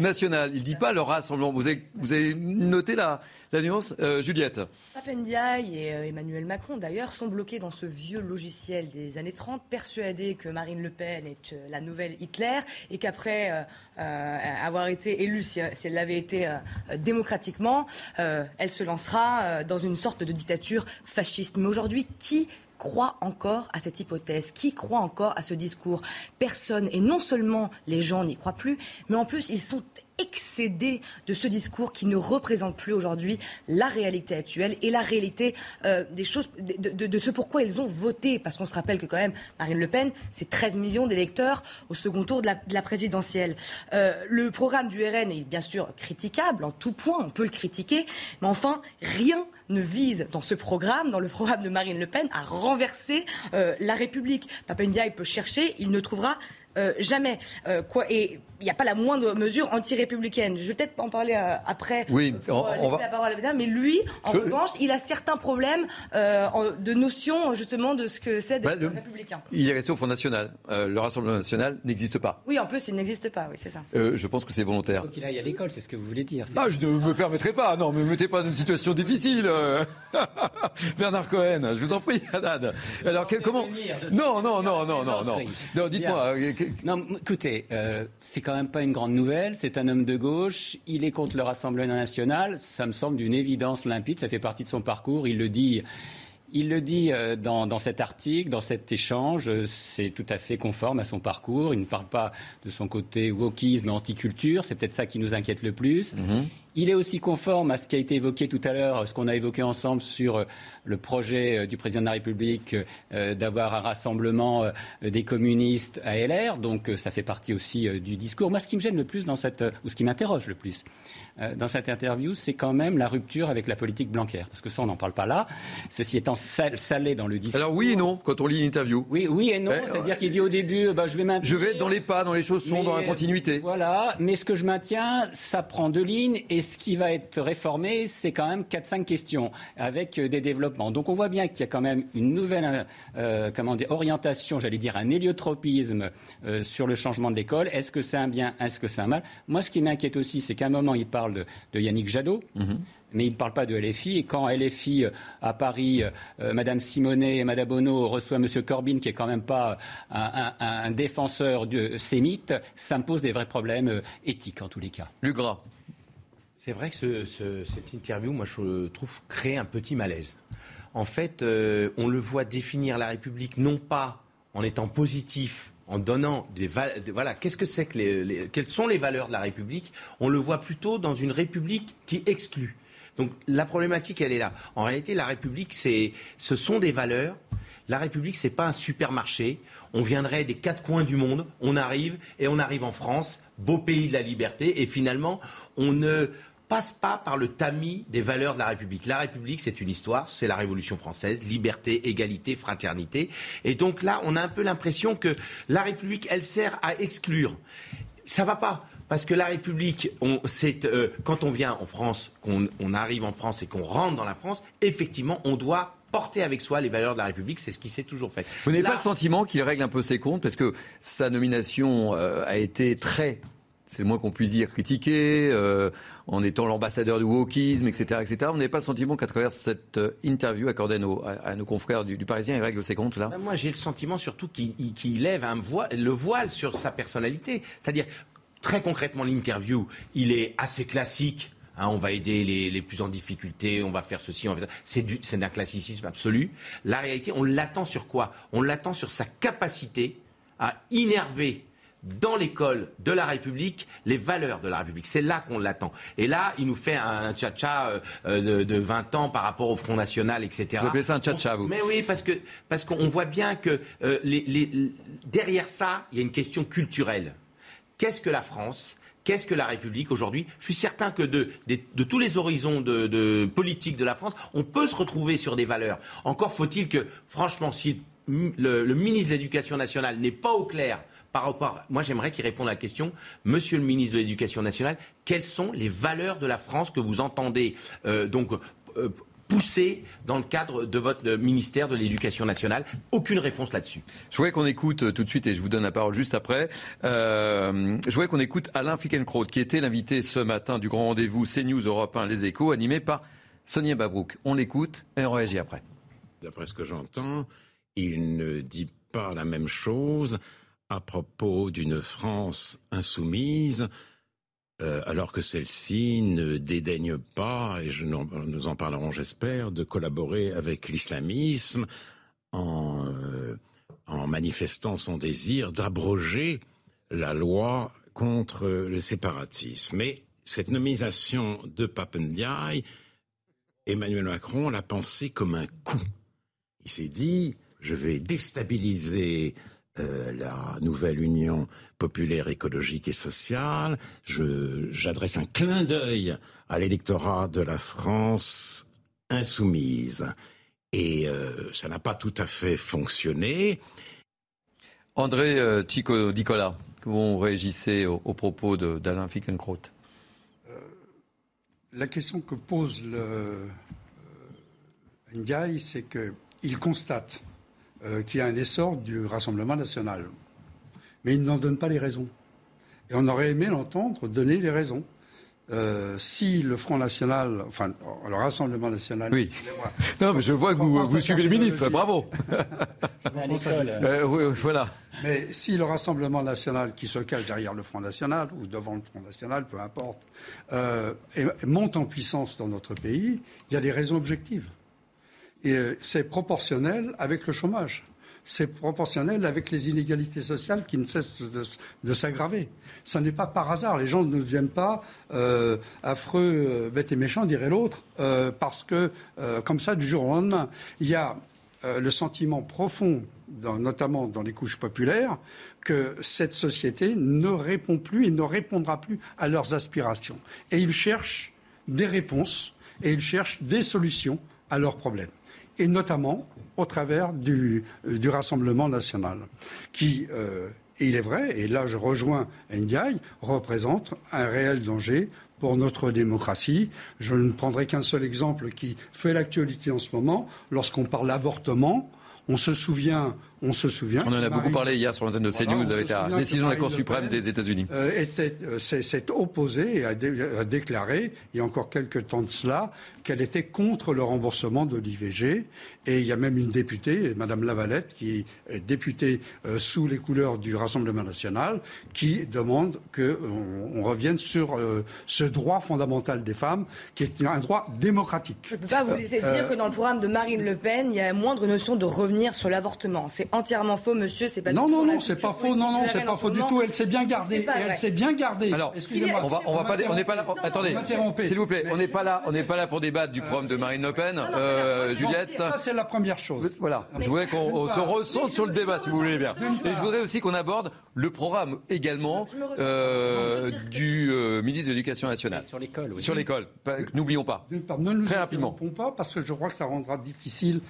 national. Il ne dit pas le rassemblement. Vous avez, vous avez noté la, la nuance, euh, Juliette Papendiaï et euh, Emmanuel Macron, d'ailleurs, sont bloqués dans ce vieux logiciel des années 30, persuadés que Marine Le Pen est euh, la nouvelle Hitler et qu'après avoir été élue, si, elle l'avait été démocratiquement, elle se lancera dans une sorte de dictature fasciste. Mais aujourd'hui, qui croit encore à cette hypothèse Qui croit encore à ce discours Personne. Et non seulement les gens n'y croient plus, mais en plus, ils sont excédés de ce discours qui ne représente plus aujourd'hui la réalité actuelle et la réalité euh, des choses, de, ce pourquoi ils ont voté. Parce qu'on se rappelle que quand même, Marine Le Pen, c'est 13 millions d'électeurs au second tour de la, présidentielle. Euh, le programme du RN est bien sûr critiquable en tout point, on peut le critiquer, mais enfin, rien ne vise dans ce programme, dans le programme de Marine Le Pen, à renverser euh, la République. Papendiaï peut chercher, il ne trouvera jamais. quoi, et il n'y a pas la moindre mesure anti-républicaine. Je vais peut-être en parler euh, après. Oui, euh, on, va... la parole à mais lui, en revanche, il a certains problèmes euh, de notion justement de ce que c'est d'être bah, républicain. Il est resté au Front National. le Rassemblement National n'existe pas. Oui, en plus, il n'existe pas, oui, c'est ça. je pense que c'est volontaire. Il faut qu'il aille à l'école, c'est ce que vous voulez dire. Ah, je ne me permettrai pas. Non, ne me mettez pas dans une situation difficile. Bernard Cohen, je vous en prie, Haddad. Alors, comment Non, non, non, non, non, non. Non, dites-moi. Non, écoutez, c'est quand même pas une grande nouvelle. C'est un homme de gauche. Il est contre le Rassemblement national. Ça me semble d'une évidence limpide. Ça fait partie de son parcours. Il le dit. Il le dit euh, dans, cet article, dans cet échange, c'est tout à fait conforme à son parcours. Il ne parle pas de son côté wokisme, anticulture, c'est peut-être ça qui nous inquiète le plus. Mm-hmm. Il est aussi conforme à ce qui a été évoqué tout à l'heure, ce qu'on a évoqué ensemble sur euh, le projet euh, du président de la République euh, d'avoir un rassemblement des communistes à LR. Donc ça fait partie aussi du discours. Moi, ce qui me gêne le plus dans cette, ou ce qui m'interroge le plus dans cette interview, c'est quand même la rupture avec la politique blancaire. Parce que ça, on n'en parle pas là. Ceci étant salé dans le discours. Alors oui et non, quand on lit l'interview. Oui, oui et non. C'est-à-dire qu'il dit au début, bah, je vais maintenir. Je vais dans les pas, dans les chaussons, dans la continuité. Voilà. Mais ce que je maintiens, ça prend deux lignes et ce qui va être réformé, c'est quand même 4-5 questions avec euh, des développements. Donc on voit bien qu'il y a quand même une nouvelle euh, euh, comment dire, orientation, j'allais dire un héliotropisme sur le changement de l'école. Est-ce que c'est un bien, est-ce que c'est un mal? Moi, ce qui m'inquiète aussi, c'est qu'à un moment, il parle de, Yannick Jadot. Mhm. mais il ne parle pas de LFI. Et quand LFI à Paris, Madame Simonet et Madame Bonneau reçoit M. Corbyn, qui est quand même pas un, défenseur de sémite, ça me pose des vrais problèmes éthiques en tous les cas. Lugras. C'est vrai que cette interview, moi, je trouve, crée un petit malaise. En fait, euh, on le voit définir la République non pas en étant positif, en donnant des valeurs. Voilà, qu'est-ce que c'est que les, quelles sont les valeurs de la République On le voit plutôt dans une République qui exclut. Donc la problématique, elle est là. En réalité, la République, c'est, ce sont des valeurs. La République, c'est pas un supermarché. On viendrait des quatre coins du monde, on arrive et on arrive en France, beau pays de la liberté, et finalement, on ne passe pas par le tamis des valeurs de la République. La République, c'est une histoire, c'est la Révolution française, liberté, égalité, fraternité. Et donc là, on a un peu l'impression que la République, elle sert à exclure. Ça va pas. Parce que la République, on, euh, quand on vient en France, qu'on on arrive en France et qu'on rentre dans la France, effectivement, on doit porter avec soi les valeurs de la République. C'est ce qui s'est toujours fait. Vous n'avez pas le sentiment qu'il règle un peu ses comptes parce que sa nomination euh, a été très c'est le moins qu'on puisse dire, critiqué, euh, en étant l'ambassadeur du wokisme, etc., etc. Vous n'avez pas le sentiment qu'à travers cette euh, interview accordée à nos, confrères du, Parisien, il règle ses comptes là? Moi, j'ai le sentiment surtout qu'il lève un voile, le voile sur sa personnalité. C'est-à-dire, très concrètement, l'interview, il est assez classique. Hein, on va aider les, les, plus en difficulté, on va faire ceci, on va faire ça. C'est d'un classicisme absolu. La réalité, on l'attend sur quoi? On l'attend sur sa capacité à innerver dans l'école de la République les valeurs de la République. C'est là qu'on l'attend. Et là, il nous fait un tcha-tcha euh, de, 20 ans par rapport au Front National, etc. Vous appelez ça un tcha-tcha, vous Mais oui, parce que parce qu'on voit bien que euh, les, derrière ça, il y a une question culturelle. Qu'est-ce que la France? Qu'est-ce que la République aujourd'hui? Je suis certain que de, tous les horizons de, de politique de la France, on peut se retrouver sur des valeurs. Encore faut-il que, franchement, si le, ministre de l'Éducation nationale n'est pas au clair par rapport. Moi, j'aimerais qu'il réponde à la question, Monsieur le ministre de l'Éducation nationale, quelles sont les valeurs de la France que vous entendez euh, donc euh, pousser dans le cadre de votre ministère de l'Éducation nationale? Aucune réponse là-dessus. Je voudrais qu'on écoute euh, tout de suite, et je vous donne la parole juste après, je voudrais qu'on écoute Alain Fickenkraut, qui était l'invité ce matin du grand rendez-vous CNews Europe 1 Les Échos, animé par Sonia Babrouk. On l'écoute et on réagit après. D'après ce que j'entends, il ne dit pas la même chose à propos d'une France insoumise, euh, alors que celle-ci ne dédaigne pas, et nous en parlerons j'espère, de collaborer avec l'islamisme en, euh, en manifestant son désir d'abroger la loi contre le séparatisme. Mais cette nomination de Papendiaï, Emmanuel Macron l'a pensé comme un coup. Il s'est dit, je vais déstabiliser euh, la nouvelle Union populaire, écologique et sociale. J'adresse un clin d'œil à l'électorat de la France insoumise. Et euh, ça n'a pas tout à fait fonctionné. André euh, Nicolas, vous réagissez aux, propos d'Alain Fickenkraut La question que pose le Ndiaye, c'est qu'il constate euh, qui a un essor du Rassemblement national. Mais il n'en donne pas les raisons. Et on aurait aimé l'entendre donner les raisons. Euh, si le Front National, enfin le Rassemblement National. Oui. Non, mais je vois que vous, suivez le ministre. Bravo. euh, oui, voilà. Mais si le Rassemblement National, qui se cache derrière le Front National ou devant le Front National, peu importe, euh, monte en puissance dans notre pays, il y a des raisons objectives. Et euh, c'est proportionnel avec le chômage. C'est proportionnel avec les inégalités sociales qui ne cessent de, s'aggraver. Ce n'est pas par hasard. Les gens ne viennent pas euh, affreux, euh, bêtes et méchants, dirait l'autre, parce que, comme ça, du jour au lendemain, il y a le sentiment profond, notamment dans les couches populaires, que cette société ne répond plus et ne répondra plus à leurs aspirations. Et ils cherchent des réponses et ils cherchent des solutions à leurs problèmes et notamment au travers du, euh, Rassemblement national, qui, euh, il est vrai, et là je rejoins Ndiaye, représente un réel danger pour notre démocratie. Je ne prendrai qu'un seul exemple qui fait l'actualité en ce moment. Lorsqu'on parle d'avortement, on se souvient on se souvient. On en a beaucoup parlé hier sur l'antenne de CNews avec la décision de la Cour suprême des États-Unis. Euh, euh, s'est opposé et a, déclaré, il y a encore quelques temps de cela, qu'elle était contre le remboursement de l'IVG. Et il y a même une députée, Madame Lavalette, qui est députée euh, sous les couleurs du Rassemblement national, qui demande qu'on on revienne sur ce droit fondamental des femmes, qui est un droit démocratique. Je ne peux pas vous laisser dire que dans le programme de Marine Le Pen, il y a la moindre notion de revenir sur l'avortement. C'est entièrement faux, monsieur. C'est pas non, non, non, c'est pas faux. Non, non, c'est pas faux du tout. Elle s'est bien gardée. elle s'est bien gardée. Alors, excusez-moi. On va, on va pas, on n'est pas là. Attendez, s'il vous plaît, on n'est pas là, on n'est pas là pour débattre du programme de Marine Le Pen, euh, Juliette. Ça, c'est la première chose. Voilà. Je voudrais qu'on se ressente sur le débat, si vous voulez bien. Et je voudrais aussi qu'on aborde le programme également euh, du euh, ministre de l'Éducation nationale. Sur l'école. Sur l'école. N'oublions pas. Ne nous Très rapidement. pas parce que je crois que ça rendra difficile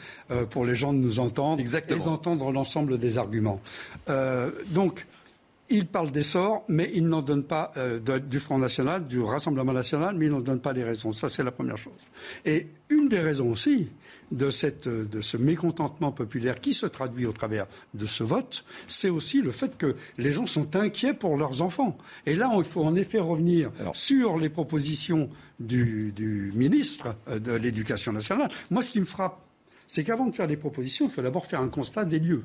pour les gens de nous entendre Exactement. et d'entendre l'ensemble des arguments. Euh, donc, il parle d'essor, mais il n'en donne pas euh, du Front National, du Rassemblement National, mais il n'en donne pas les raisons. Ça, c'est la première chose. Et une des raisons aussi de, cette, de ce mécontentement populaire qui se traduit au travers de ce vote, c'est aussi le fait que les gens sont inquiets pour leurs enfants. Et là, il faut en effet revenir sur les propositions du, du ministre euh, de l'Éducation nationale. Moi, ce qui me frappe, c'est qu'avant de faire des propositions, il faut d'abord faire un constat des lieux.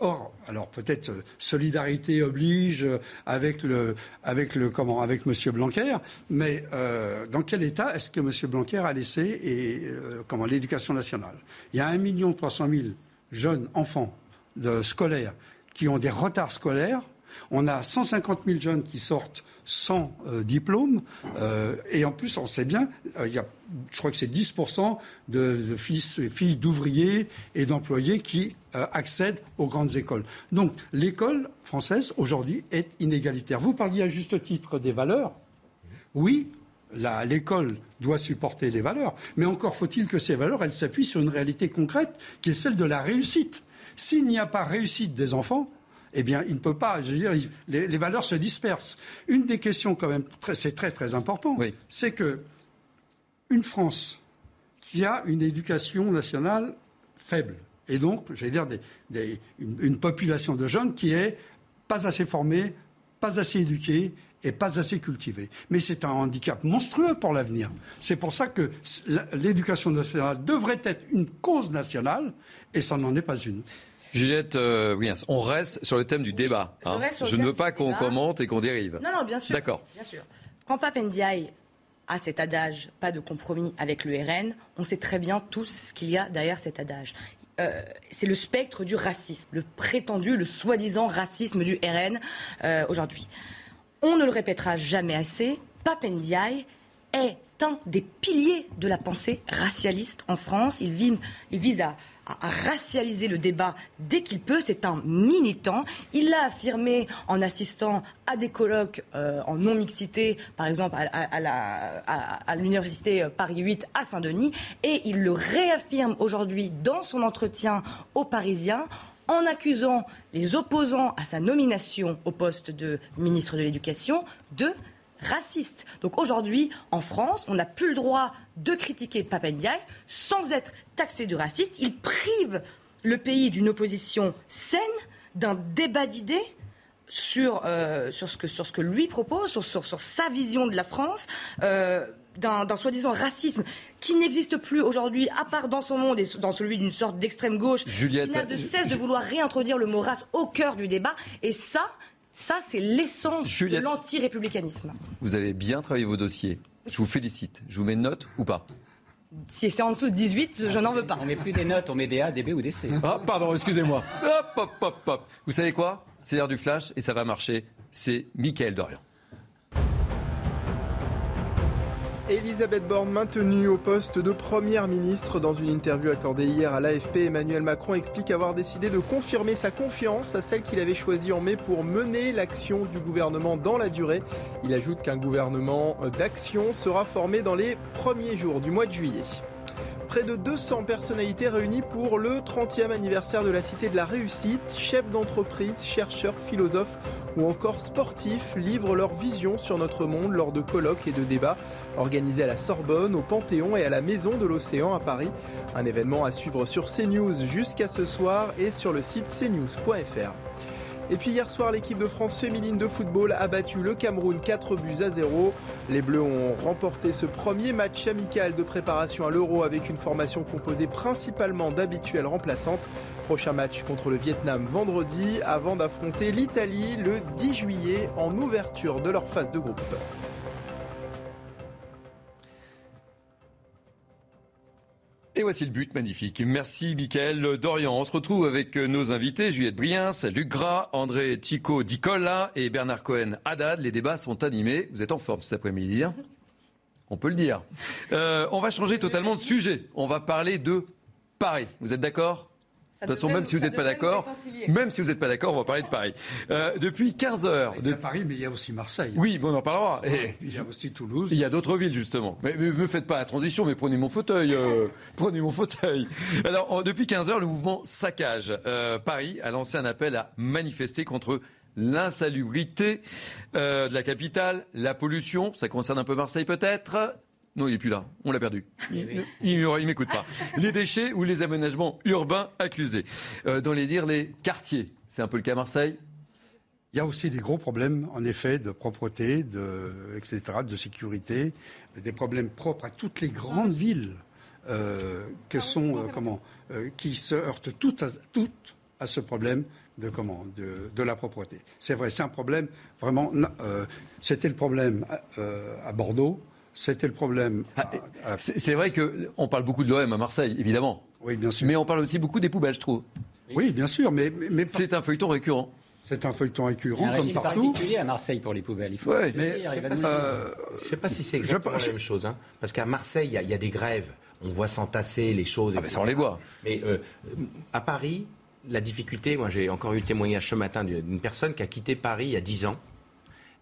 Or, alors peut-être euh, solidarité oblige euh, avec le, avec le, comment, avec M. Blanquer, mais euh, dans quel état est-ce que M. Blanquer a laissé et, comment, l'éducation nationale? Il y a 1 300 000 jeunes enfants scolaires qui ont des retards scolaires On a 150 000 jeunes qui sortent sans diplôme. Et en plus, on sait bien, il y a, je crois que c'est 10% de, de fils, filles d'ouvriers et d'employés qui accèdent aux grandes écoles. Donc l'école française, aujourd'hui, est inégalitaire. Vous parliez à juste titre des valeurs. Oui, l'école doit supporter les valeurs, mais encore faut-il que ces valeurs, elles s'appuient sur une réalité concrète qui est celle de la réussite. S'il n'y a pas réussite des enfants, eh bien, il ne peut pas. Je veux dire, les, valeurs se dispersent. Une des questions, quand même, c'est très très important, c'est que une France qui a une éducation nationale faible, et donc, j'allais dire, une, population de jeunes qui est pas assez formée, pas assez éduquée et pas assez cultivée. Mais c'est un handicap monstrueux pour l'avenir. C'est pour ça que l'éducation nationale devrait être une cause nationale et ça n'en est pas une. Juliette euh, on reste sur le thème du débat. Je, hein. ne veux pas qu'on commente et qu'on dérive. Non, non, bien sûr. D'accord. Bien sûr. Quand Papendiaï a cet adage, pas de compromis avec le RN, on sait très bien tous ce qu'il y a derrière cet adage. Euh, c'est le spectre du racisme, le prétendu, le soi-disant racisme du RN euh, aujourd'hui. On ne le répétera jamais assez, Papendiaï est un des piliers de la pensée racialiste en France. Il vise, à, racialiser le débat dès qu'il peut. C'est un militant. Il l'a affirmé en assistant à des colloques euh, en non-mixité, par exemple à, l'université Paris 8 à Saint-Denis. Et il le réaffirme aujourd'hui dans son entretien aux Parisiens en accusant les opposants à sa nomination au poste de ministre de l'Éducation de racistes. Donc aujourd'hui, en France, on n'a plus le droit de critiquer Papendiaï sans être taxé de raciste. Il prive le pays d'une opposition saine, d'un débat d'idées sur, euh, sur, ce que, sur ce que lui propose, sur, sur, sa vision de la France. Euh, d'un soi-disant racisme qui n'existe plus aujourd'hui, à part dans son monde et dans celui d'une sorte d'extrême gauche, Juliette, qui n'a de cesse de vouloir réintroduire le mot race au cœur du débat. Et ça, ça, c'est l'essence de l'anti-républicanisme. Vous avez bien travaillé vos dossiers. Je vous félicite. Je vous mets une note ou pas si c'est en dessous de 18, je n'en veux pas. On met plus des notes, on met des A, des B ou des C. Ah, pardon, excusez-moi. Hop, hop, hop, hop. Vous savez quoi? C'est l'heure du flash et ça va marcher. C'est Mickaël Dorian. Elisabeth Borne maintenue au poste de première ministre. Dans une interview accordée hier à l'AFP, Emmanuel Macron explique avoir décidé de confirmer sa confiance à celle qu'il avait choisie en mai pour mener l'action du gouvernement dans la durée. Il ajoute qu'un gouvernement d'action sera formé dans les premiers jours du mois de juillet. Près de 200 personnalités réunies pour le 30e anniversaire de la Cité de la Réussite. Chefs d'entreprise, chercheurs, philosophes ou encore sportifs livrent leur vision sur notre monde lors de colloques et de débats organisés à la Sorbonne, au Panthéon et à la Maison de l'Océan à Paris. Un événement à suivre sur CNews jusqu'à ce soir et sur le site cnews.fr. Et puis hier soir, l'équipe de France féminine de football a battu le Cameroun 4 buts à 0. Les Bleus ont remporté ce premier match amical de préparation à l'Euro avec une formation composée principalement d'habituelles remplaçantes. Prochain match contre le Vietnam vendredi avant d'affronter l'Italie le 10 juillet en ouverture de leur phase de groupe. Et voici le but magnifique. Merci Mickaël Dorian. On se retrouve avec nos invités, Juliette Briens, Luc Gras, André Chico Dicola et Bernard Cohen Haddad. Les débats sont animés. Vous êtes en forme cet après-midi. Hein? On peut le dire. Euh, on va changer totalement de sujet. On va parler de Paris. Vous êtes d'accord? De toute façon, même si vous n'êtes pas d'accord, même si vous n'êtes pas d'accord, on va parler de Paris. Euh, depuis 15 heures. Il y a Paris, mais il y a aussi Marseille. Oui, bon, on en parlera. Et il y a aussi Toulouse. Il y a d'autres villes, justement. Mais ne me faites pas la transition, mais prenez mon fauteuil. Euh, prenez mon fauteuil. Alors, depuis 15 heures, le mouvement Saccage. Euh, Paris a lancé un appel à manifester contre l'insalubrité de la capitale, la pollution, ça concerne un peu Marseille peut-être, non, il n'est plus là. On l'a perdu. Il ne m'écoute pas. Les déchets ou les aménagements urbains accusés. Euh, dans les dires, les quartiers. C'est un peu le cas à Marseille il y a aussi des gros problèmes, en effet, de propreté, de, etc., de sécurité, des problèmes propres à toutes les grandes villes euh, que sont, euh, comment, qui se heurtent toutes à, toutes à ce problème de, comment, de, la propreté. C'est vrai, c'est un problème vraiment. C'était le problème à Bordeaux. C'était le problème. Ah, c'est vrai qu'on parle beaucoup de l'OM à Marseille, évidemment. Oui, bien sûr. Mais on parle aussi beaucoup des poubelles, je trouve. Oui, bien sûr, mais... C'est un feuilleton récurrent. C'est un feuilleton récurrent un comme partout. particulier à Marseille pour les poubelles. Il faut Ouais, mais dire, Je ne sais, pas si- je sais pas si c'est exactement je- la même chose. Hein, parce qu'à Marseille, il y, a- il y a des grèves. On voit s'entasser les choses. Ah, etc. ça, on les voit. Mais euh, à Paris, la difficulté, moi j'ai encore eu le témoignage ce matin d'une d'une personne qui a quitté Paris il y a 10 ans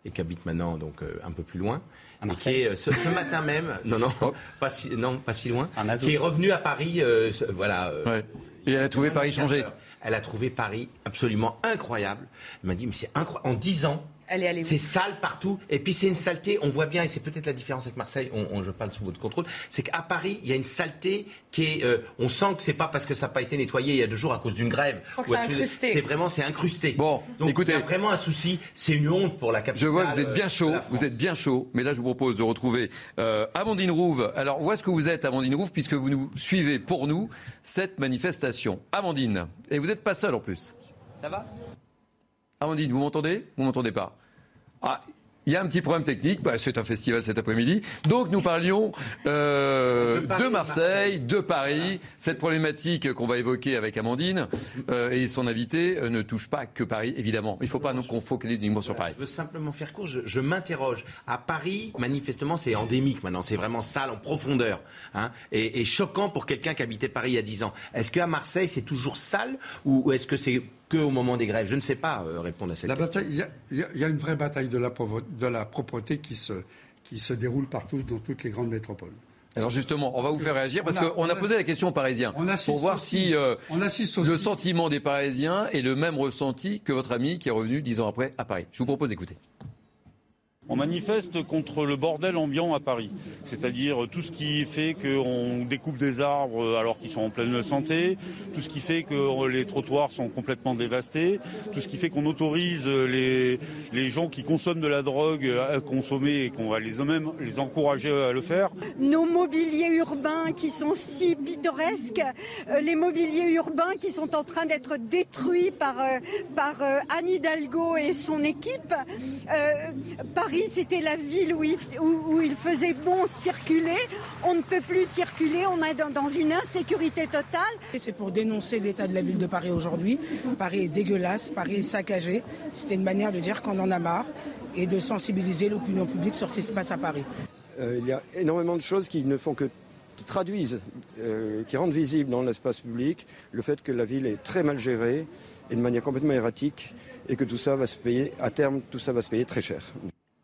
et qui habite maintenant donc euh, un peu plus loin. À Et Marseille qui est, euh, ce, ce matin même, non, non, pas si, non, pas si loin, qui est revenu à Paris, euh, ce- voilà. euh, Ouais. Et elle a trouvé Paris changé. Elle a trouvé Paris absolument incroyable. Elle m'a dit, mais c'est incroyable. En 10 ans, Elle est allée où c'est sale partout. Et puis c'est une saleté, on voit bien, et c'est peut-être la différence avec Marseille, on, on- je parle sous votre contrôle, c'est qu'à Paris, il y a une saleté qui est. euh, on sent que c'est pas parce que ça n'a pas été nettoyé il y a deux jours à cause d'une grève. c'est vraiment, c'est incrusté. Bon, Donc écoutez. il y a vraiment un souci, c'est une honte pour la Je capitale. vois que vous êtes bien euh, chaud, vous êtes bien chaud, mais là je vous propose de retrouver euh, Amandine Rouve. Alors où est-ce que vous êtes Amandine Rouve puisque vous nous suivez pour nous cette manifestation? Amandine, et vous n'êtes pas seule en plus. Ça va? Amandine, vous m'entendez? Vous m'entendez pas Ah, il y a un petit problème technique, bah, c'est un festival cet après-midi. Donc nous parlions euh, De Paris de et Marseille, de Paris. Cette problématique qu'on va évoquer avec Amandine euh, et son invité euh, ne touche pas que Paris, évidemment. Il ne faut pas nous qu'on focalise uniquement sur Paris. Je veux simplement faire court, je, je m'interroge. À Paris, manifestement, c'est endémique maintenant, c'est vraiment sale en profondeur. Hein, et, et choquant pour quelqu'un qui habitait Paris il y a 10 ans. Est-ce qu'à Marseille, c'est toujours sale ou, ou est-ce que c'est que au moment des grèves Je ne sais pas euh, répondre à cette La question. il y a- y, y une vraie bataille de la, provo- de la propreté qui se, qui se déroule partout dans toutes les grandes métropoles. Alors justement, on va vous faire réagir parce qu'on a posé la question aux Parisiens pour voir aussi- si euh, on assiste aussi- le sentiment des Parisiens est le même ressenti que votre ami qui est revenu dix ans après à Paris. Je vous propose d'écouter. On manifeste contre le bordel ambiant à Paris, c'est-à-dire tout ce qui fait qu'on découpe des arbres alors qu'ils sont en pleine santé, tout ce qui fait que les trottoirs sont complètement dévastés, tout ce qui fait qu'on autorise les, les gens qui consomment de la drogue à consommer et qu'on va les, les encourager à le faire. nos mobiliers urbains qui sont si pittoresques, euh, les mobiliers urbains qui sont en train d'être détruits par, euh, par euh, Anne Hidalgo et son équipe. Paris, c'était la ville où il, où- où il faisait bon circuler. On ne peut plus circuler, on est dans, dans une insécurité totale. Et C'est pour dénoncer l'état de la ville de Paris aujourd'hui. Paris est dégueulasse, Paris est saccagé. C'était une manière de dire qu'on en a marre et de sensibiliser l'opinion publique sur ce qui se passe à Paris. Euh, il y a énormément de choses qui ne font que qui traduisent, euh, qui rendent visible dans l'espace public le fait que la ville est très mal gérée et de manière complètement erratique et que tout ça va se payer, à terme, tout ça va se payer très cher.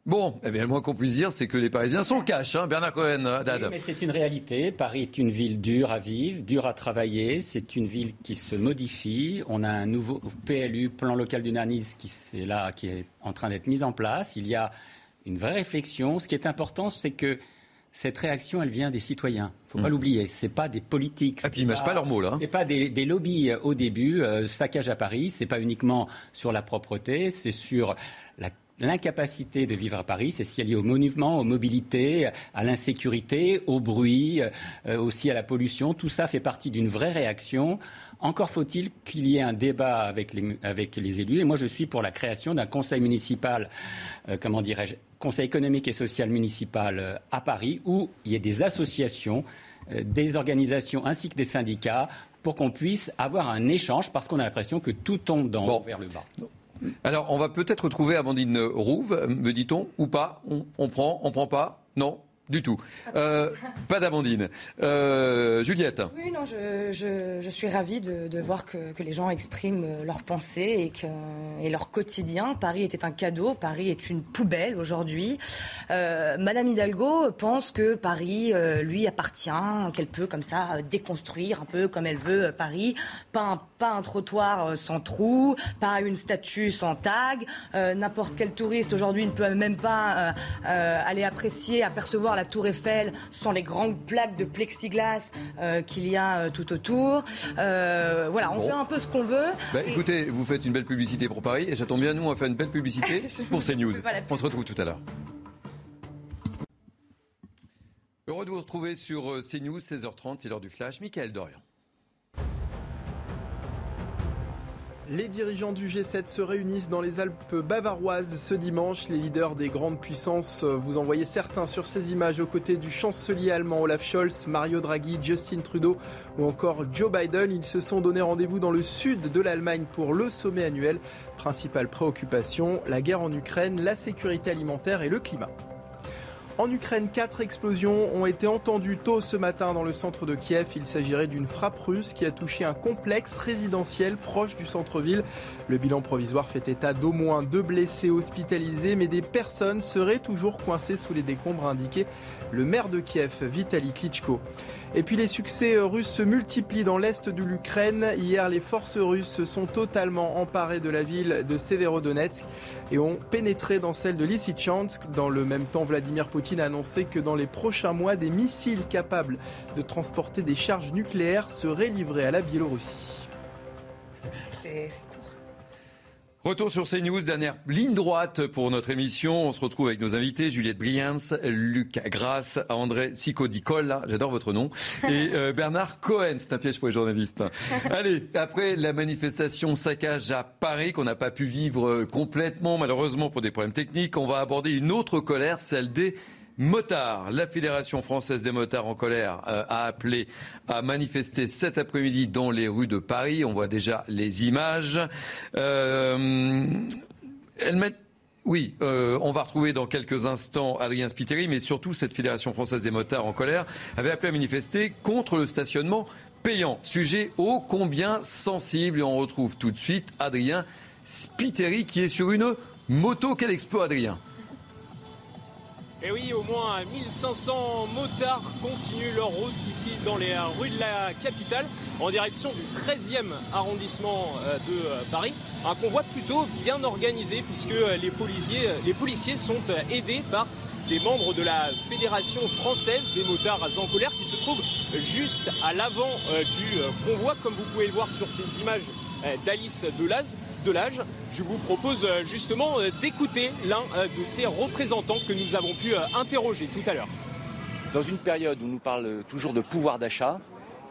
Bon, eh bien, le moins qu'on puisse dire, c'est que les Parisiens sont cash. Hein Bernard Cohen, Haddad. Oui, mais c'est une réalité. Paris est une ville dure à vivre, dure à travailler. C'est une ville qui se modifie. On a un nouveau PLU, plan local d'urbanisme, qui est là, qui est en train d'être mis en place. Il y a une vraie réflexion. Ce qui est important, c'est que cette réaction, elle vient des citoyens. Il faut pas Mmh. l'oublier. C'est pas des politiques. Ah, puis ils mâchent pas leurs mots, là, hein. C'est pas des, des lobbies euh, au début. Euh, saccage à Paris, c'est pas uniquement sur la propreté, c'est sur L'incapacité de vivre à Paris, c'est ce qui est lié aux monuments, aux mobilités, à l'insécurité, au bruit, euh, aussi à la pollution. Tout ça fait partie d'une vraie réaction. Encore faut-il qu'il y ait un débat avec les, avec les élus. Et moi, je suis pour la création d'un conseil municipal, euh, comment dirais-je, conseil économique et social municipal euh, à Paris, où il y ait des associations, euh, des organisations ainsi que des syndicats pour qu'on puisse avoir un échange, parce qu'on a l'impression que tout tombe d'en haut vers le bas. Alors, on va peut-être retrouver Amandine Rouve, me dit-on, ou pas. On prend, on prend pas. Non du tout. Euh, pas d'Amandine. Euh, Juliette. Oui, non, je, je, je suis ravie de, de voir que, que les gens expriment leurs pensées et, que, et leur quotidien. Paris était un cadeau, Paris est une poubelle aujourd'hui. Euh, Madame Hidalgo pense que Paris euh, lui appartient, qu'elle peut comme ça euh, déconstruire un peu comme elle veut euh, Paris. Pas un, pas un trottoir euh, sans trou, pas une statue sans tag. Euh, N'importe quel touriste aujourd'hui ne peut même pas euh, euh, aller apprécier, apercevoir la Tour Eiffel sans les grandes plaques de plexiglas euh, qu'il y a euh, tout autour. Euh, voilà, on Bon. fait un peu ce qu'on veut. Bah, Et- écoutez, vous faites une belle publicité pour Paris et ça tombe bien, nous on va faire une belle publicité pour CNews. On se retrouve tout à l'heure. Heureux de vous retrouver sur CNews, 16h30, c'est l'heure du flash. Michael Dorian. Les dirigeants du G7 se réunissent dans les Alpes bavaroises ce dimanche. Les leaders des grandes puissances, euh, vous en voyez certains sur ces images aux côtés du chancelier allemand Olaf Scholz, Mario Draghi, Justin Trudeau ou encore Joe Biden. Ils se sont donné rendez-vous dans le sud de l'Allemagne pour le sommet annuel. Principale préoccupation, la guerre en Ukraine, la sécurité alimentaire et le climat. En Ukraine, quatre explosions ont été entendues tôt ce matin dans le centre de Kiev. Il s'agirait d'une frappe russe qui a touché un complexe résidentiel proche du centre-ville. Le bilan provisoire fait état d'au moins deux blessés hospitalisés, mais des personnes seraient toujours coincées sous les décombres, indiqués le maire de Kiev, Vitaly Klitschko. Et puis les succès russes se multiplient dans l'est de l'Ukraine. Hier, les forces russes se sont totalement emparées de la ville de Severodonetsk et ont pénétré dans celle de Lysychansk. Dans le même temps, Vladimir Poutine a annoncé que dans les prochains mois, des missiles capables de transporter des charges nucléaires seraient livrés à la Biélorussie. Retour sur CNews, dernière ligne droite pour notre émission. On se retrouve avec nos invités, Juliette Briens, Lucas Grasse, André Sicodicol, j'adore votre nom, et euh, Bernard Cohen, c'est un piège pour les journalistes. Allez, après la manifestation saccage à Paris qu'on n'a pas pu vivre complètement, malheureusement pour des problèmes techniques, on va aborder une autre colère, celle des Motards, la Fédération française des motards en colère euh, a appelé à manifester cet après-midi dans les rues de Paris. On voit déjà les images. Euh, oui, euh, on va retrouver dans quelques instants Adrien Spiteri, mais surtout cette Fédération française des motards en colère avait appelé à manifester contre le stationnement payant. Sujet ô combien sensible et on retrouve tout de suite Adrien Spiteri qui est sur une moto. Quel exploit Adrien et oui, au moins 1500 motards continuent leur route ici dans les rues de la capitale en direction du 13e arrondissement euh, de euh, Paris. Un convoi plutôt bien organisé puisque les policiers, les policiers sont aidés par des membres de la Fédération française des motards en colère qui se trouvent juste à l'avant euh, du convoi comme vous pouvez le voir sur ces images d'Alice Delaz l'âge. Je vous propose euh, justement euh, d'écouter l'un euh, de ces représentants que nous avons pu interroger tout à l'heure. Dans une période où nous parle toujours de pouvoir d'achat,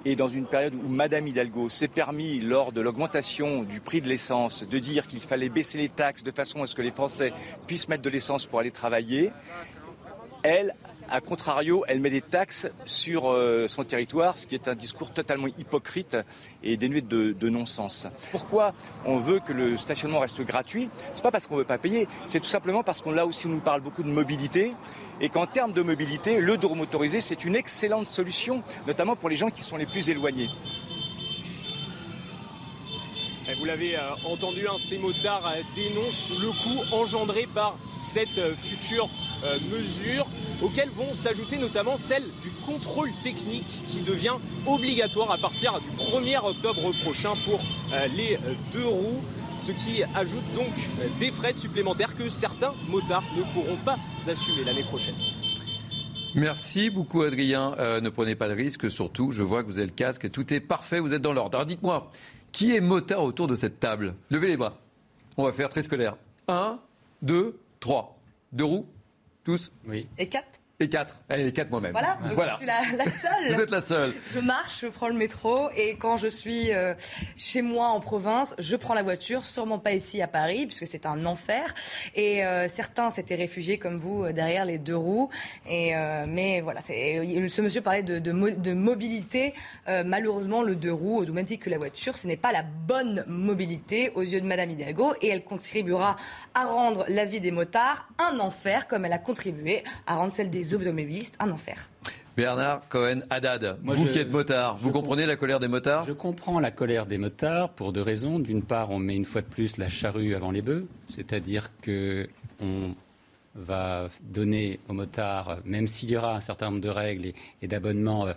et dans une période où Madame Hidalgo s'est permis, lors de l'augmentation du prix de l'essence, de dire qu'il fallait baisser les taxes de façon à ce que les Français puissent mettre de l'essence pour aller travailler, elle a contrario, elle met des taxes sur euh, son territoire, ce qui est un discours totalement hypocrite et dénué de, non-sens. Pourquoi on veut que le stationnement reste gratuit? C'est pas parce qu'on veut pas payer, c'est tout simplement parce qu'on là aussi on nous parle beaucoup de mobilité et qu'en termes de mobilité, le dos motorisé c'est une excellente solution, notamment pour les gens qui sont les plus éloignés. Vous l'avez euh, entendu, hein, ces motards euh, dénoncent le coût engendré par cette future mesure auxquelles vont s'ajouter notamment celle du contrôle technique qui devient obligatoire à partir du 1er octobre prochain pour euh, les euh, deux roues ce qui ajoute donc euh, des frais supplémentaires que certains motards ne pourront pas assumer l'année prochaine. Merci beaucoup Adrien. ne prenez pas de risque, surtout je vois que vous avez le casque, tout est parfait, vous êtes dans l'ordre. Alors dites-moi, qui est motard autour de cette table? Levez les bras. On va faire très scolaire. Un, deux, trois. Deux roues tous Oui. Et quatre? Et quatre. Allez, quatre moi-même. Voilà, voilà. je suis la, seule. Vous êtes la seule. Je marche, je prends le métro et quand je suis euh, chez moi en province, je prends la voiture, sûrement pas ici à Paris puisque c'est un enfer. Et euh, certains s'étaient réfugiés comme vous euh, derrière les deux roues. Et mais voilà, ce monsieur parlait de, de, mobilité. malheureusement, le deux roues, au même titre que la voiture, ce n'est pas la bonne mobilité aux yeux de Madame Hidalgo et elle contribuera à rendre la vie des motards un enfer comme elle a contribué à rendre celle des automobilistes un enfer. Bernard Cohen Haddad, vous qui êtes motard, vous comprenez la colère des motards? Je comprends la colère des motards pour deux raisons. D'une part, on met une fois de plus la charrue avant les bœufs, c'est-à-dire que on va donner aux motards, même s'il y aura un certain nombre de règles et, d'abonnements, euh,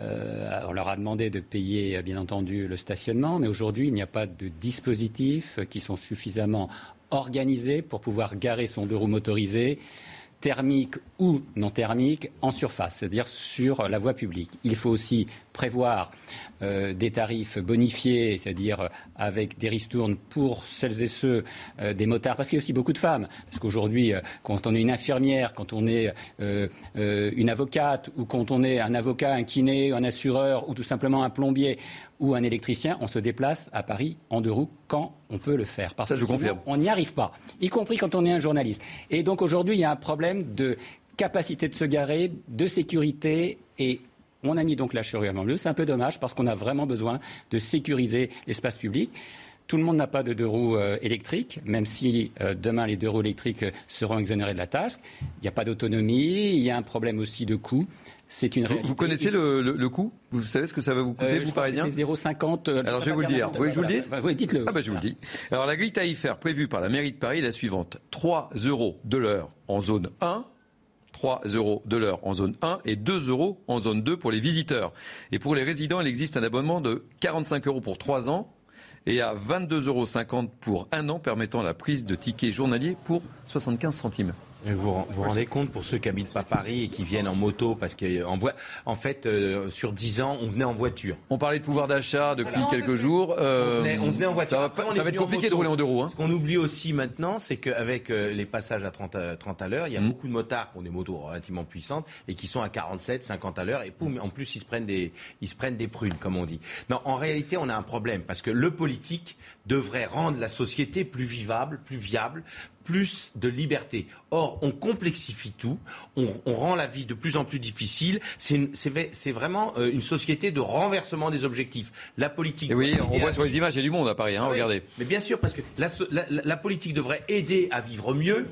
euh, on leur a demandé de payer, bien entendu, le stationnement, mais aujourd'hui, il n'y a pas de dispositifs qui sont suffisamment organisés pour pouvoir garer son deux roues motorisé thermique ou non thermique en surface, c'est-à-dire sur la voie publique. Il faut aussi prévoir euh, des tarifs bonifiés, c'est-à-dire avec des ristournes pour celles et ceux des motards, parce qu'il y a aussi beaucoup de femmes. Parce qu'aujourd'hui, quand on est une infirmière, quand on est une avocate, ou quand on est un avocat, un kiné, un assureur, ou tout simplement un plombier ou un électricien, on se déplace à Paris en deux roues quand on peut le faire. Parce Ça, je que confirme. on n'y arrive pas, y compris quand on est un journaliste. Et donc aujourd'hui, il y a un problème de capacité de se garer, de sécurité et on a mis donc la charrue avant le. C'est un peu dommage parce qu'on a vraiment besoin de sécuriser l'espace public. Tout le monde n'a pas de deux roues euh, électriques, même si euh, demain les deux roues électriques euh, seront exonérées de la taxe. Il n'y a pas d'autonomie, il y a un problème aussi de coût. C'est une vous, vous, connaissez le, le, le, coût? Vous savez ce que ça va vous coûter, euh, vous, Parisiens 0,50. Alors, je vais vous le dire. Oui, je vous le dis Oui, dites-le. Ah, bah, je vous le dis. Alors, la grille tarifaire prévue par la mairie de Paris est la suivante 3 euros de l'heure en zone 1. 3 euros de l'heure en zone 1 et 2 euros en zone 2 pour les visiteurs. Et pour les résidents, il existe un abonnement de 45 euros pour 3 ans et à 22,50 euros pour un an, permettant la prise de tickets journaliers pour 75 centimes. Vous vous rendez compte pour ceux qui habitent pas Paris et qui viennent en moto parce qu'en en fait euh, sur 10 ans on venait en voiture. On parlait de pouvoir d'achat depuis quelques jours. Euh, on, venait, on, venait, en voiture. Ça va, Après, ça va être compliqué de rouler en deux roues. Hein. Ce qu'on oublie aussi maintenant, c'est qu'avec euh, les passages à 30 à, 30 à l'heure, il y a mmh. beaucoup de motards qui ont des motos relativement puissantes et qui sont à 47, 50 à l'heure et poum, en plus ils se prennent des ils se prennent des prunes comme on dit. Non, en réalité on a un problème parce que le politique devrait rendre la société plus vivable, plus viable, plus de liberté. Or, on complexifie tout, on, on rend la vie de plus en plus difficile. C'est vraiment euh, une société de renversement des objectifs. La politique. Et oui, on voit sur les images, il y a du monde à Paris, hein, ah regardez. Mais bien sûr, parce que la, la, la politique devrait aider à vivre mieux.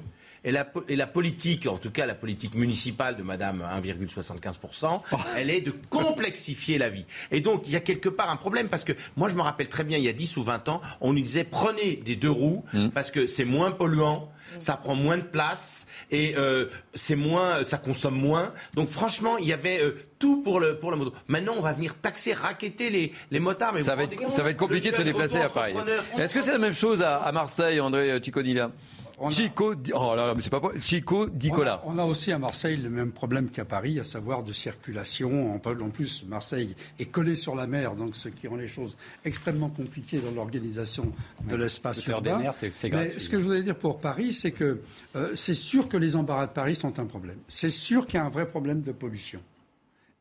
Et la, et la, politique, en tout cas la politique municipale de Madame 1,75%, oh. elle est de complexifier la vie. Et donc il y a quelque part un problème parce que moi je me rappelle très bien il y a 10 ou 20 ans, on nous disait prenez des deux roues mmh. parce que c'est moins polluant, ça prend moins de place et euh, c'est moins, ça consomme moins. Donc franchement, il y avait euh, tout pour le pour la moto. Maintenant, on va venir taxer, raqueter les, les motards. Mais ça va être, ça va être compliqué de se déplacer à Paris. Est-ce que c'est la même chose à, à Marseille, André Ticonilla On a- Chico, oh là là, mais c'est pas Chico Dicola. On a, on a aussi à Marseille le même problème qu'à Paris, à savoir de circulation. En, en plus, Marseille est collé sur la mer, donc ce qui rend les choses extrêmement compliquées dans l'organisation de l'espace le des urbain. mers, c'est- c'est Mais ce que je voulais dire pour Paris, c'est que euh, c'est sûr que les embarras de Paris sont un problème. C'est sûr qu'il y a un vrai problème de pollution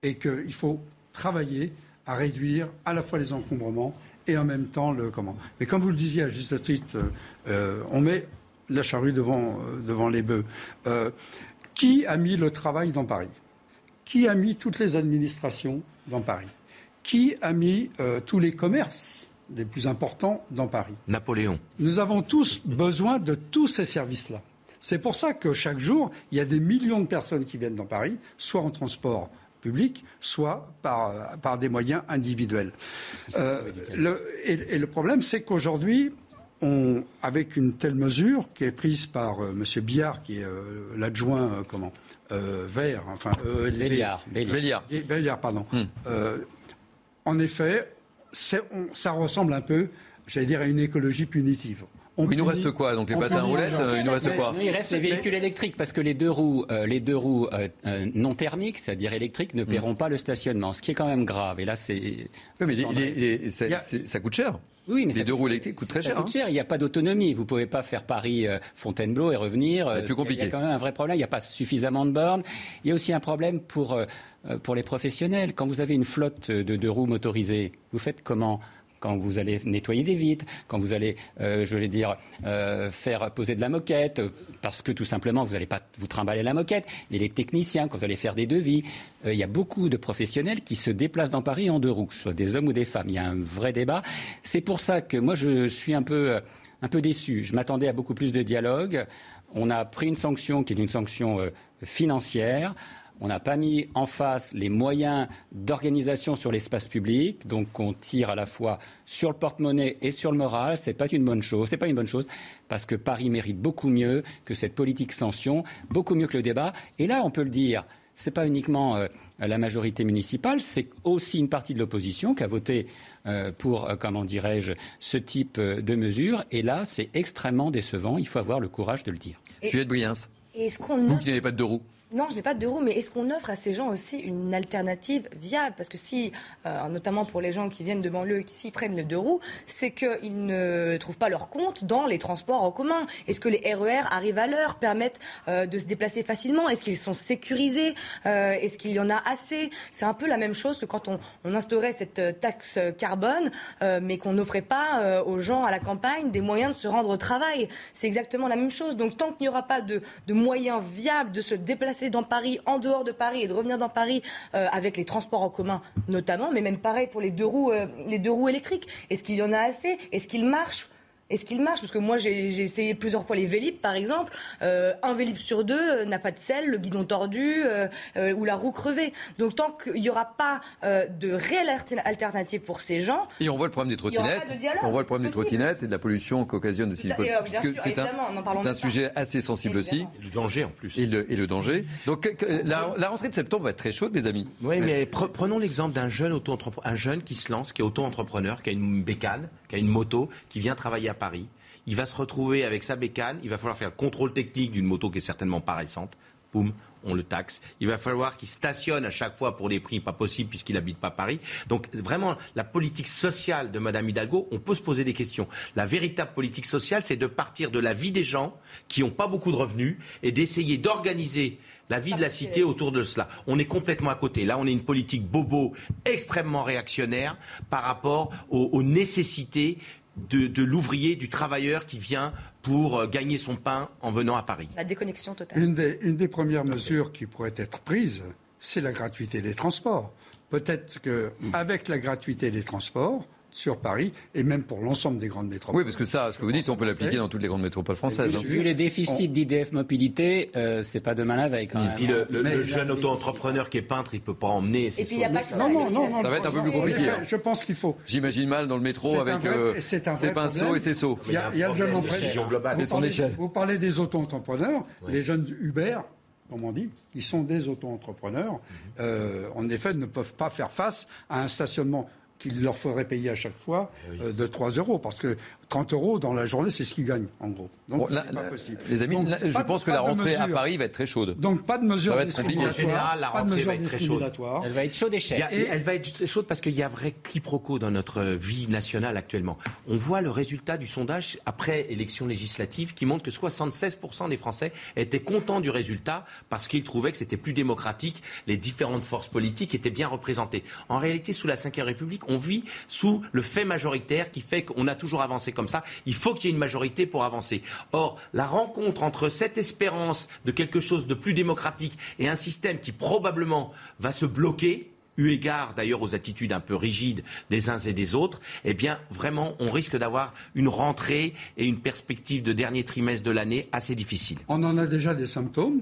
et qu'il faut travailler à réduire à la fois les encombrements et en même temps le comment. Mais comme vous le disiez à juste titre, euh, euh, on met la charrue devant, euh, devant les bœufs. Euh, qui a mis le travail dans Paris? Qui a mis toutes les administrations dans Paris? Qui a mis euh, tous les commerces les plus importants dans Paris? Napoléon. nous avons tous besoin de tous ces services-là. C'est pour ça que chaque jour, il y a des millions de personnes qui viennent dans Paris, soit en transport public, soit par, par des moyens individuels. Euh, le- et, et le problème, c'est qu'aujourd'hui, on, avec une telle mesure qui est prise par euh, M. Billard, qui est euh, l'adjoint, euh, comment euh, Vert, enfin, euh, Béliard, Béliard. Bé- Béliard, pardon. Euh, en effet, on- ça ressemble un peu, j'allais dire, à une écologie punitive. On Il nous reste quoi Donc les patins roulettes, euh, il nous reste Mais- quoi il reste les véhicules électriques parce que les deux roues, euh, les deux roues euh, euh, non thermiques, c'est-à-dire électriques, ne paieront pas le stationnement, ce qui est quand même grave. Et là, c'est. Oui, mais les- les- les- a- ça coûte cher. Oui, mais les ça deux roues électriques coûtent très ça cher. coûte hein. cher. Il n'y a pas d'autonomie. Vous ne pouvez pas faire Paris-Fontainebleau et revenir. Euh, plus Il y compliqué. a quand même un vrai problème. Il n'y a pas suffisamment de bornes. Il y a aussi un problème pour, euh, euh, pour les professionnels. Quand vous avez une flotte de deux roues motorisées, vous faites comment? Quand vous allez nettoyer des vitres, quand vous allez, euh, je vais dire, euh, faire poser de la moquette, euh, parce que tout simplement, vous n'allez pas vous trimballer la moquette, mais les techniciens, quand vous allez faire des devis, il y a beaucoup de professionnels qui se déplacent dans Paris en deux roues, que ce soit des hommes ou des femmes. Il y a un vrai débat. C'est pour ça que moi, je suis un peu, un peu déçu. Je m'attendais à beaucoup plus de dialogue. On a pris une sanction qui est une sanction financière. On n'a pas mis en face les moyens d'organisation sur l'espace public, donc on tire à la fois sur le porte-monnaie et sur le moral. C'est pas une bonne chose. C'est pas une bonne chose parce que Paris mérite beaucoup mieux que cette politique sanction, beaucoup mieux que le débat. Et là, on peut le dire. C'est pas uniquement euh, la majorité municipale, c'est aussi une partie de l'opposition qui a voté euh, pour, euh, comment dirais-je, ce type euh, de mesures. Et là, c'est extrêmement décevant. Il faut avoir le courage de le dire. Et- Juliette Briens, vous qui n'avez pas de deux roues. Non, je n'ai pas de deux roues, mais est-ce qu'on offre à ces gens aussi une alternative viable? Parce que si, euh, notamment pour les gens qui viennent de banlieue et qui s'y prennent le deux roues, c'est qu'ils ne trouvent pas leur compte dans les transports en commun. Est-ce que les RER arrivent à l'heure, permettent euh, de se déplacer facilement? Est-ce qu'ils sont sécurisés? Euh, Est-ce qu'il y en a assez? C'est un peu la même chose que quand on, on instaurait cette taxe carbone, mais qu'on n'offrait pas aux gens à la campagne des moyens de se rendre au travail. C'est exactement la même chose. Donc tant qu'il n'y aura pas de, de moyens viables de se déplacer dans Paris, en dehors de Paris et de revenir dans Paris euh, avec les transports en commun notamment, mais même pareil pour les deux roues, euh, les deux roues électriques. Est-ce qu'il y en a assez? Est-ce qu'ils marchent est-ce qu'il marche? Parce que moi, j'ai essayé plusieurs fois les Vélib, par exemple. Euh, un Vélib sur deux euh, n'a pas de selle, le guidon tordu euh, euh, ou la roue crevée. Donc, tant qu'il n'y aura pas euh, de réelle alternative pour ces gens... Et on voit le problème des trottinettes. On voit le problème des trottinettes et de la pollution qu'occasionne de Silicon. C'est un, un sujet assez sensible aussi. Et le danger, en plus. Et le, et le danger. Donc, la, la, rentrée de septembre va être très chaude, mes amis. Oui, mais prenons l'exemple d'un jeune, auto un jeune qui se lance, qui est auto-entrepreneur, qui a une bécane, qui a une moto, qui vient travailler à Paris. Il va se retrouver avec sa bécane. Il va falloir faire le contrôle technique d'une moto qui est certainement pas récente. Boum, on le taxe. Il va falloir qu'il stationne à chaque fois pour des prix pas possibles puisqu'il n'habite pas Paris. Donc vraiment, la politique sociale de Madame Hidalgo, on peut se poser des questions. La véritable politique sociale, c'est de partir de la vie des gens qui n'ont pas beaucoup de revenus et d'essayer d'organiser la vie de la cité autour de cela. On est complètement à côté. Là, on est une politique bobo extrêmement réactionnaire par rapport aux, aux nécessités de, l'ouvrier, du travailleur qui vient pour euh, gagner son pain en venant à Paris. La déconnexion totale. Une des, une des premières mesures qui pourrait être prise, c'est la gratuité des transports. Peut-être qu'avec la gratuité des transports, sur Paris et même pour l'ensemble des grandes métropoles. Oui, parce que ça, ce que vous dites, on peut l'appliquer dans toutes les grandes métropoles françaises. Hein. Vu les déficits d'IDF Mobilité, euh, c'est pas demain la veille quand même. Et puis le, jeune auto-entrepreneur qui est peintre, il peut pas emmener ses Et puis il n'y a pas que ça. Non, non, non, ça va être un peu plus compliqué. Hein. Je pense qu'il faut. J'imagine mal dans le métro avec euh, ses pinceaux et ses seaux. Il y a, il y a le jeune entrepreneur. Vous parlez des auto-entrepreneurs, les jeunes Uber comme on dit, qui sont des auto-entrepreneurs, mhm. euh, en effet, ne peuvent pas faire face à un stationnement qu'il leur faudrait payer à chaque fois euh, de 3 euros. Parce que 30 euros dans la journée, c'est ce qu'ils gagnent, en gros. Donc, bon, pas possible. Les amis, je pense que la rentrée à Paris va être très chaude. Donc, pas de mesure discriminatoire. la rentrée va être très chaude. Elle va être chaude et chère. Et elle va être chaude parce qu'il y a un vrai quiproquo dans notre vie nationale actuellement. On voit le résultat du sondage après élection législative qui montre que 76% des Français étaient contents du résultat parce qu'ils trouvaient que c'était plus démocratique, les différentes forces politiques étaient bien représentées. En réalité, sous la Ve République, on vit sous le fait majoritaire qui fait qu'on a toujours avancé comme ça. Il faut qu'il y ait une majorité pour avancer. Or, la rencontre entre cette espérance de quelque chose de plus démocratique et un système qui probablement va se bloquer, eu égard d'ailleurs aux attitudes un peu rigides des uns et des autres, eh bien vraiment on risque d'avoir une rentrée et une perspective de dernier trimestre de l'année assez difficile. On en a déjà des symptômes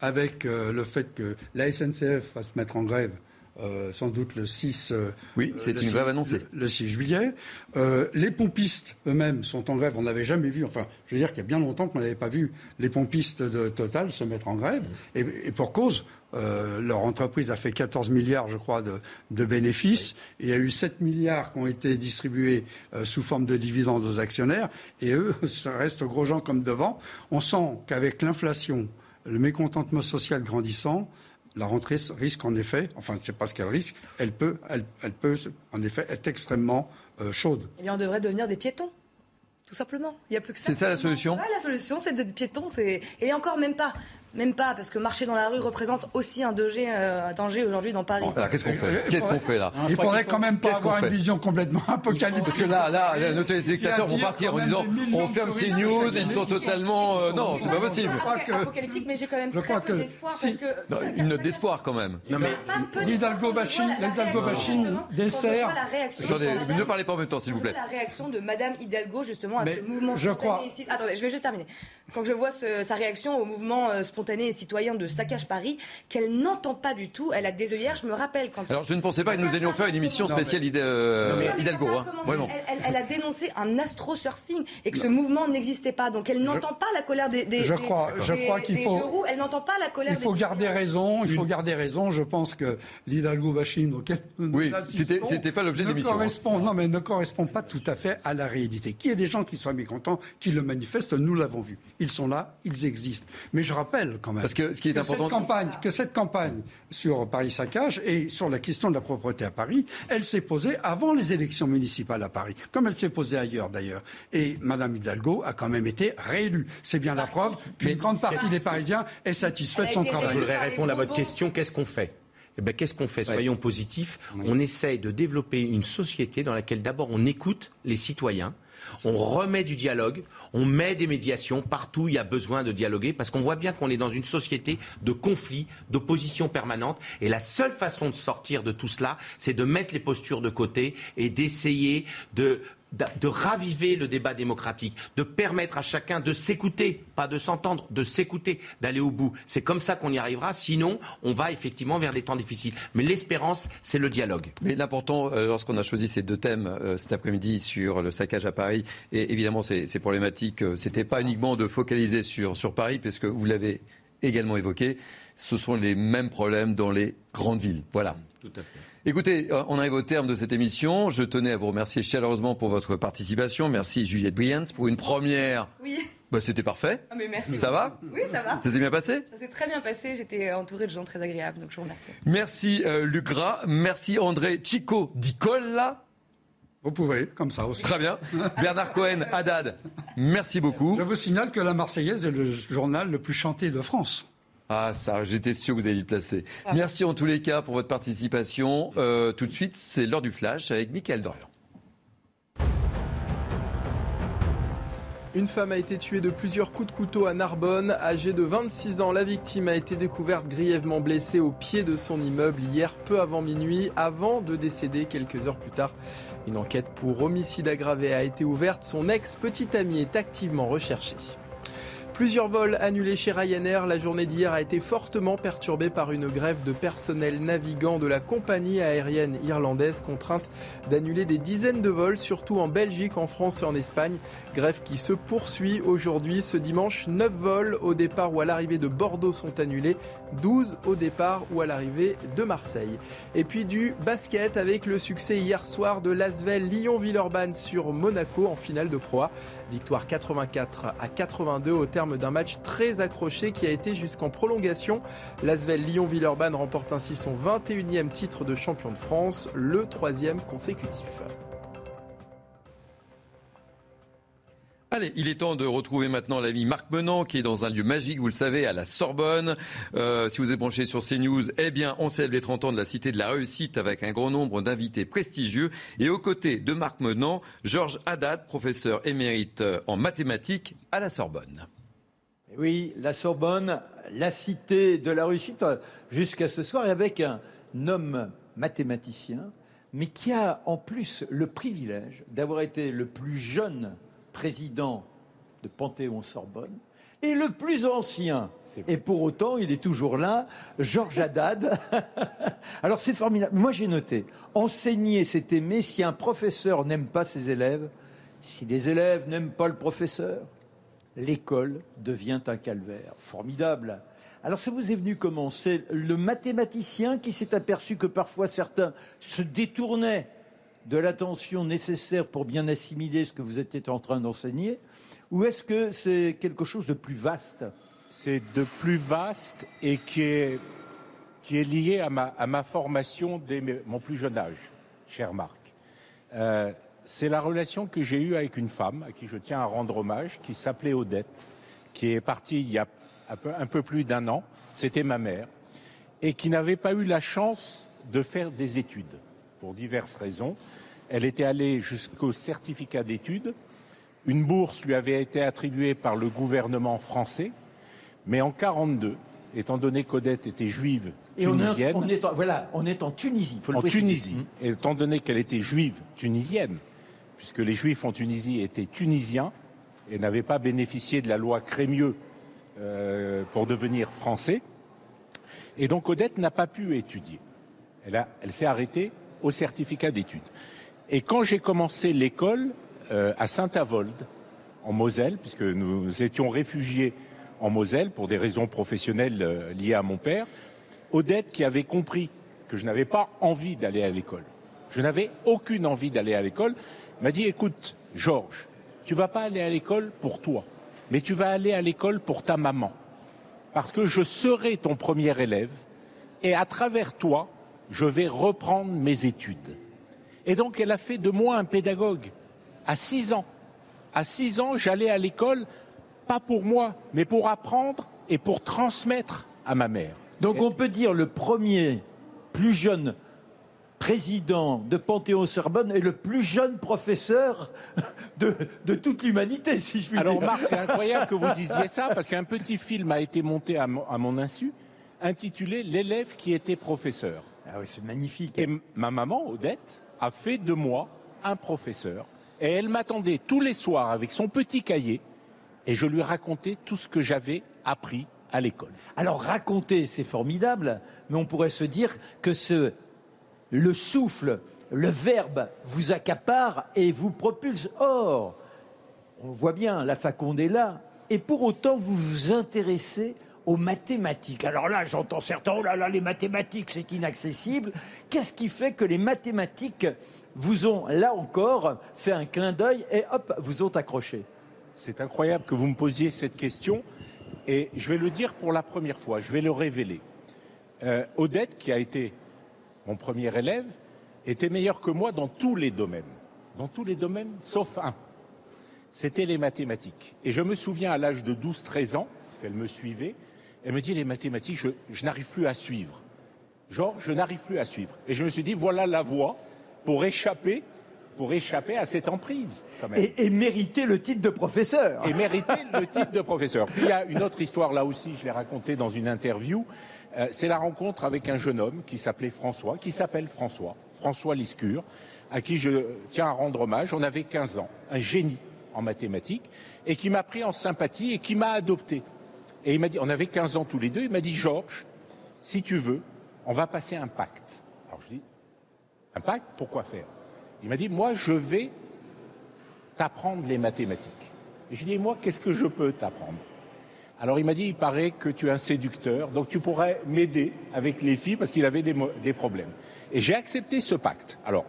avec euh, le fait que la SNCF va se mettre en grève euh, sans doute le 6. Euh, oui, c'est une grève annoncée. Le, 6 juillet. Euh, les pompistes eux-mêmes sont en grève. On n'avait jamais vu, enfin, je veux dire qu'il y a bien longtemps qu'on n'avait pas vu les pompistes de Total se mettre en grève. Mmh. Et, pour cause, leur entreprise a fait 14 milliards, je crois, de, bénéfices. Et il y a eu 7 milliards qui ont été distribués sous forme de dividendes aux actionnaires. Et eux, ça reste gros gens comme devant. On sent qu'avec l'inflation, le mécontentement social grandissant, la rentrée risque en effet, enfin, c'est pas ce qu'elle risque, elle peut, elle, peut en effet être extrêmement euh, chaude. Eh bien, on devrait devenir des piétons. Tout simplement. Il n'y a plus que ça. C'est ça la solution La solution, c'est des piétons. Et encore même pas. Même pas, parce que marcher dans la rue représente aussi un danger, euh, danger aujourd'hui dans Paris. qu'est-ce qu'on fait Qu'est-ce qu'on fait là Il faudrait quand même pas avoir une vision complètement apocalyptique. Parce que là, là, nos téléspectateurs vont partir en disant on ferme ces news, ils sont totalement. Euh, non, c'est pas possible. Apocalyptique, mais j'ai quand même très peu d'espoir. Une note d'espoir quand même. L'Hidalgo Bachine dessert. Ne parlez pas en même temps, s'il vous plaît. La réaction de Madame Hidalgo, justement, à ce mouvement spontané. Attendez, je vais juste terminer. Quand je vois sa réaction au mouvement euh, spontané, spontanée et citoyen de Saccage Paris qu'elle n'entend pas du tout. Elle a des œillères, je me rappelle quand. Alors je ne pensais pas que nous allions faire une émission spéciale euh, Hidalgo. Hein. Elle, a dénoncé un astro-surfing et que ce mouvement n'existait pas. Donc elle n'entend pas la colère des. des je crois, je crois qu'il faut. elle n'entend pas la colère. Il faut garder raison. Il faut garder raison. Je pense que l'Hidalgo bashing auquel oui, c'était c'était pas l'objet de l'émission. Hein. Correspond, non, mais ne correspond pas tout à fait à la réalité. Qu'il y ait des gens qui soient mécontents, qui le manifestent, nous l'avons vu. Ils sont là, ils existent. Mais je rappelle rappelle quand même Parce que ce qui est important... cette campagne, que cette campagne sur Paris saccage et sur la question de la propreté à Paris, elle s'est posée avant les élections municipales à Paris, comme elle s'est posée ailleurs d'ailleurs. Et Madame Hidalgo a quand même été réélue. C'est bien la preuve qu'une grande partie des Parisiens est satisfaite de son travail. Je voudrais répondre à votre question. Qu'est-ce qu'on fait? Eh ben, qu'est-ce qu'on fait? Soyons positifs. On essaye de développer une société dans laquelle d'abord on écoute les citoyens, on remet du dialogue, on met des médiations partout où il y a besoin de dialoguer, parce qu'on voit bien qu'on est dans une société de conflits, d'opposition permanente, et la seule façon de sortir de tout cela, c'est de mettre les postures de côté et d'essayer de de raviver le débat démocratique, de permettre à chacun de s'écouter, pas de s'entendre, de s'écouter, d'aller au bout. C'est comme ça qu'on y arrivera. Sinon, on va effectivement vers des temps difficiles. Mais l'espérance, c'est le dialogue. Mais l'important, euh, lorsqu'on a choisi ces deux thèmes euh, cet après-midi sur le saccage à Paris, et évidemment, ces, problématiques, euh, c'était pas uniquement de focaliser sur, sur Paris, puisque vous l'avez également évoqué, ce sont les mêmes problèmes dans les grandes villes. Voilà. Tout à fait. Écoutez, euh, on arrive au terme de cette émission. Je tenais à vous remercier chaleureusement pour votre participation. Merci Juliette Briens pour une première. Oui. Bah, c'était parfait. Ah, mais merci. Ça va Oui, ça va. Ça s'est bien passé? Ça s'est très bien passé. J'étais entouré de gens très agréables, donc je vous remercie. Merci euh, Luc Gras. Merci André Chico Dicolla. Vous pouvez, comme ça aussi. Très bien. Bernard Cohen, Haddad, merci beaucoup. Je vous signale que La Marseillaise est le journal le plus chanté de France. Ah ça, j'étais sûr que vous alliez le placer. Ah. Merci en tous les cas pour votre participation. Euh, tout de suite, c'est l'heure du flash avec Mickaël Dorian. Une femme a été tuée de plusieurs coups de couteau à Narbonne. Âgée de 26 ans, la victime a été découverte grièvement blessée au pied de son immeuble hier peu avant minuit, avant de décéder quelques heures plus tard. Une enquête pour homicide aggravé a été ouverte. Son ex-petite amie est activement recherchée. Plusieurs vols annulés chez Ryanair. La journée d'hier a été fortement perturbée par une grève de personnel navigant de la compagnie aérienne irlandaise contrainte d'annuler des dizaines de vols, surtout en Belgique, en France et en Espagne. Grève qui se poursuit aujourd'hui. Ce dimanche, 9 vols au départ ou à l'arrivée de Bordeaux sont annulés, 12 au départ ou à l'arrivée de Marseille. Et puis du basket avec le succès hier soir de Lasvel Lyon-Villeurbanne sur Monaco en finale de Pro Victoire 84 à 82 au terme d'un match très accroché qui a été jusqu'en prolongation. L'Asvel Lyon-Villeurbanne remporte ainsi son 21e titre de champion de France, le troisième consécutif. Allez, il est temps de retrouver maintenant l'ami Marc Menant qui est dans un lieu magique, vous le savez, à la Sorbonne. Euh, si vous êtes branché sur CNews, eh bien, on célèbre les 30 ans de la Cité de la Réussite avec un grand nombre d'invités prestigieux. Et aux côtés de Marc Menant, Georges Haddad, professeur émérite en mathématiques à la Sorbonne. Oui, la Sorbonne, la Cité de la Réussite, jusqu'à ce soir, avec un homme mathématicien, mais qui a en plus le privilège d'avoir été le plus jeune président de Panthéon-Sorbonne, et le plus ancien. Et pour autant, il est toujours là, Georges Haddad. Alors c'est formidable. Moi j'ai noté, enseigner c'est aimer. Si un professeur n'aime pas ses élèves, si les élèves n'aiment pas le professeur, l'école devient un calvaire. Formidable. Alors ça vous est venu comment? C'est le mathématicien qui s'est aperçu que parfois certains se détournaient de l'attention nécessaire pour bien assimiler ce que vous étiez en train d'enseigner? Ou est-ce que c'est quelque chose de plus vaste? C'est de plus vaste et qui est, lié à ma, à ma formation dès mon plus jeune âge, cher Marc. Euh, c'est la relation que j'ai eue avec une femme à qui je tiens à rendre hommage, qui s'appelait Odette, qui est partie il y a un peu, plus d'un an. C'était ma mère. Et qui n'avait pas eu la chance de faire des études pour diverses raisons. Elle était allée jusqu'au certificat d'études. Une bourse lui avait été attribuée par le gouvernement français, mais en 42, étant donné qu'Odette était juive tunisienne. On est, en, voilà, on est en Tunisie. en Tunisie, et étant donné qu'elle était juive tunisienne, puisque les juifs en Tunisie étaient tunisiens et n'avaient pas bénéficié de la loi Crémieux euh, pour devenir français. Et donc Odette n'a pas pu étudier. Elle, s'est arrêtée au certificat d'études. Et quand j'ai commencé l'école euh, à Saint-Avold, en Moselle, puisque nous étions réfugiés en Moselle pour des raisons professionnelles euh, liées à mon père, Odette, qui avait compris que je n'avais pas envie d'aller à l'école, je n'avais aucune envie d'aller à l'école, m'a dit écoute, Georges, tu vas pas aller à l'école pour toi, mais tu vas aller à l'école pour ta maman. parce que je serai ton premier élève et à travers toi, je vais reprendre mes études. Et donc, elle a fait de moi un pédagogue à six ans. À six ans, j'allais à l'école, pas pour moi, mais pour apprendre et pour transmettre à ma mère. Donc, on peut dire le premier plus jeune président de Panthéon-Sorbonne et le plus jeune professeur de, de toute l'humanité, si je puis Alors, dire. Marc, c'est incroyable que vous disiez ça, parce qu'un petit film a été monté à mon, à mon insu, intitulé L'élève qui était professeur. Ah oui, c'est magnifique. Et ma maman, Odette, a fait de moi un professeur. Et elle m'attendait tous les soirs avec son petit cahier, et je lui racontais tout ce que j'avais appris à l'école. Alors raconter, c'est formidable, mais on pourrait se dire que ce, le souffle, le verbe vous accapare et vous propulse. Or, on voit bien, la faconde est là, et pour autant vous vous intéressez aux mathématiques. Alors là, j'entends certains, oh là là, les mathématiques, c'est inaccessible. Qu'est-ce qui fait que les mathématiques vous ont, là encore, fait un clin d'œil et hop, vous ont accroché? C'est incroyable que vous me posiez cette question, et je vais le dire pour la première fois, je vais le révéler. Euh, Odette, qui a été mon premier élève, était meilleure que moi dans tous les domaines. Dans tous les domaines, sauf un. C'était les mathématiques. Et je me souviens à l'âge de 12-13 ans, parce qu'elle me suivait, elle me dit les mathématiques, je, je n'arrive plus à suivre. Genre, je n'arrive plus à suivre. Et je me suis dit, voilà la voie pour échapper, pour échapper à cette emprise. Quand même. et, et mériter le titre de professeur. Et mériter le titre de professeur. Puis il y a une autre histoire là aussi, je l'ai racontée dans une interview. Euh, c'est la rencontre avec un jeune homme qui s'appelait François, qui s'appelle François, François Liscure, à qui je tiens à rendre hommage. On avait 15 ans, un génie en mathématiques, et qui m'a pris en sympathie et qui m'a adopté. Et il m'a dit, on avait 15 ans tous les deux, il m'a dit, Georges, si tu veux, on va passer un pacte. Alors je dis, un pacte, pourquoi faire? Il m'a dit, moi je vais t'apprendre les mathématiques. Et je dit, moi, qu'est-ce que je peux t'apprendre? Alors il m'a dit, il paraît que tu es un séducteur, donc tu pourrais m'aider avec les filles parce qu'il avait des, problèmes. Et j'ai accepté ce pacte. Alors,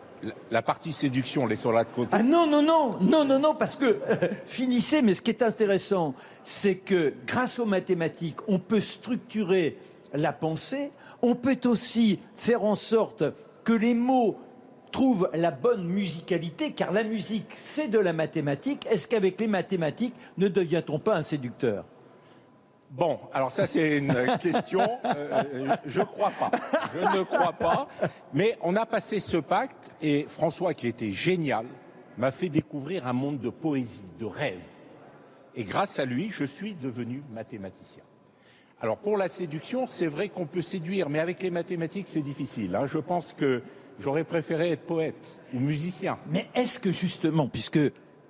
la, partie séduction, laissons-la de côté. Ah non, non, non, non, non, non, parce que finissez, mais ce qui est intéressant, c'est que grâce aux mathématiques, on peut structurer la pensée, on peut aussi faire en sorte que les mots trouvent la bonne musicalité, car la musique, c'est de la mathématique. Est-ce qu'avec les mathématiques, ne devient-on pas un séducteur? Bon, alors ça c'est une question. euh, je crois pas. Je ne crois pas. Mais on a passé ce pacte et François, qui était génial, m'a fait découvrir un monde de poésie, de rêve. Et grâce à lui, je suis devenu mathématicien. Alors pour la séduction, c'est vrai qu'on peut séduire, mais avec les mathématiques, c'est difficile. hein. Je pense que j'aurais préféré être poète ou musicien. Mais est-ce que justement, puisque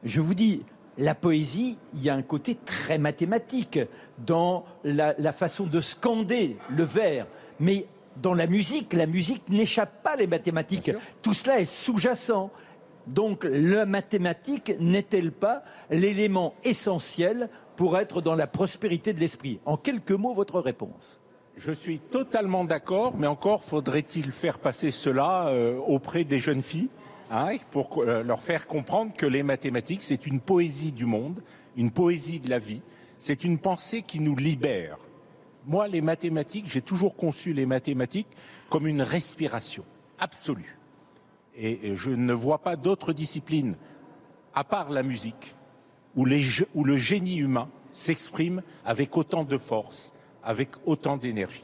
je vous dis, la poésie, il y a un côté très mathématique dans la, la façon de scander le vers, mais dans la musique, la musique n'échappe pas les mathématiques. Tout cela est sous-jacent. Donc la mathématique n'est-elle pas l'élément essentiel pour être dans la prospérité de l'esprit? En quelques mots, votre réponse. Je suis totalement d'accord, mais encore faudrait-il faire passer cela euh, auprès des jeunes filles hein, pour euh, leur faire comprendre que les mathématiques, c'est une poésie du monde, une poésie de la vie, c'est une pensée qui nous libère. Moi, les mathématiques, j'ai toujours conçu les mathématiques comme une respiration absolue. Et, je ne vois pas d'autres disciplines, à part la musique, où, les ge- où le génie humain s'exprime avec autant de force, avec autant d'énergie.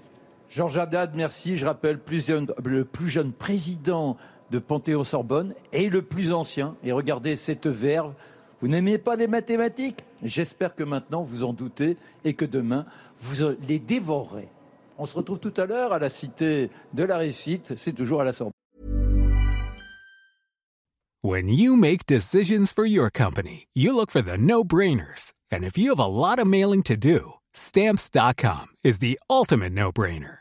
Georges Haddad, merci. Je rappelle plus jeune- le plus jeune président de Panthéon-Sorbonne et le plus ancien. Et regardez cette verve. Vous n'aimez pas les mathématiques? J'espère que maintenant vous en doutez et que demain vous les dévorerez. On se retrouve tout à l'heure à la Cité de la Réussite. C'est toujours à la Sorbonne. When you make decisions for your company, you look for the no brainers. And if you have a lot of mailing to do, stamps.com is the ultimate no brainer.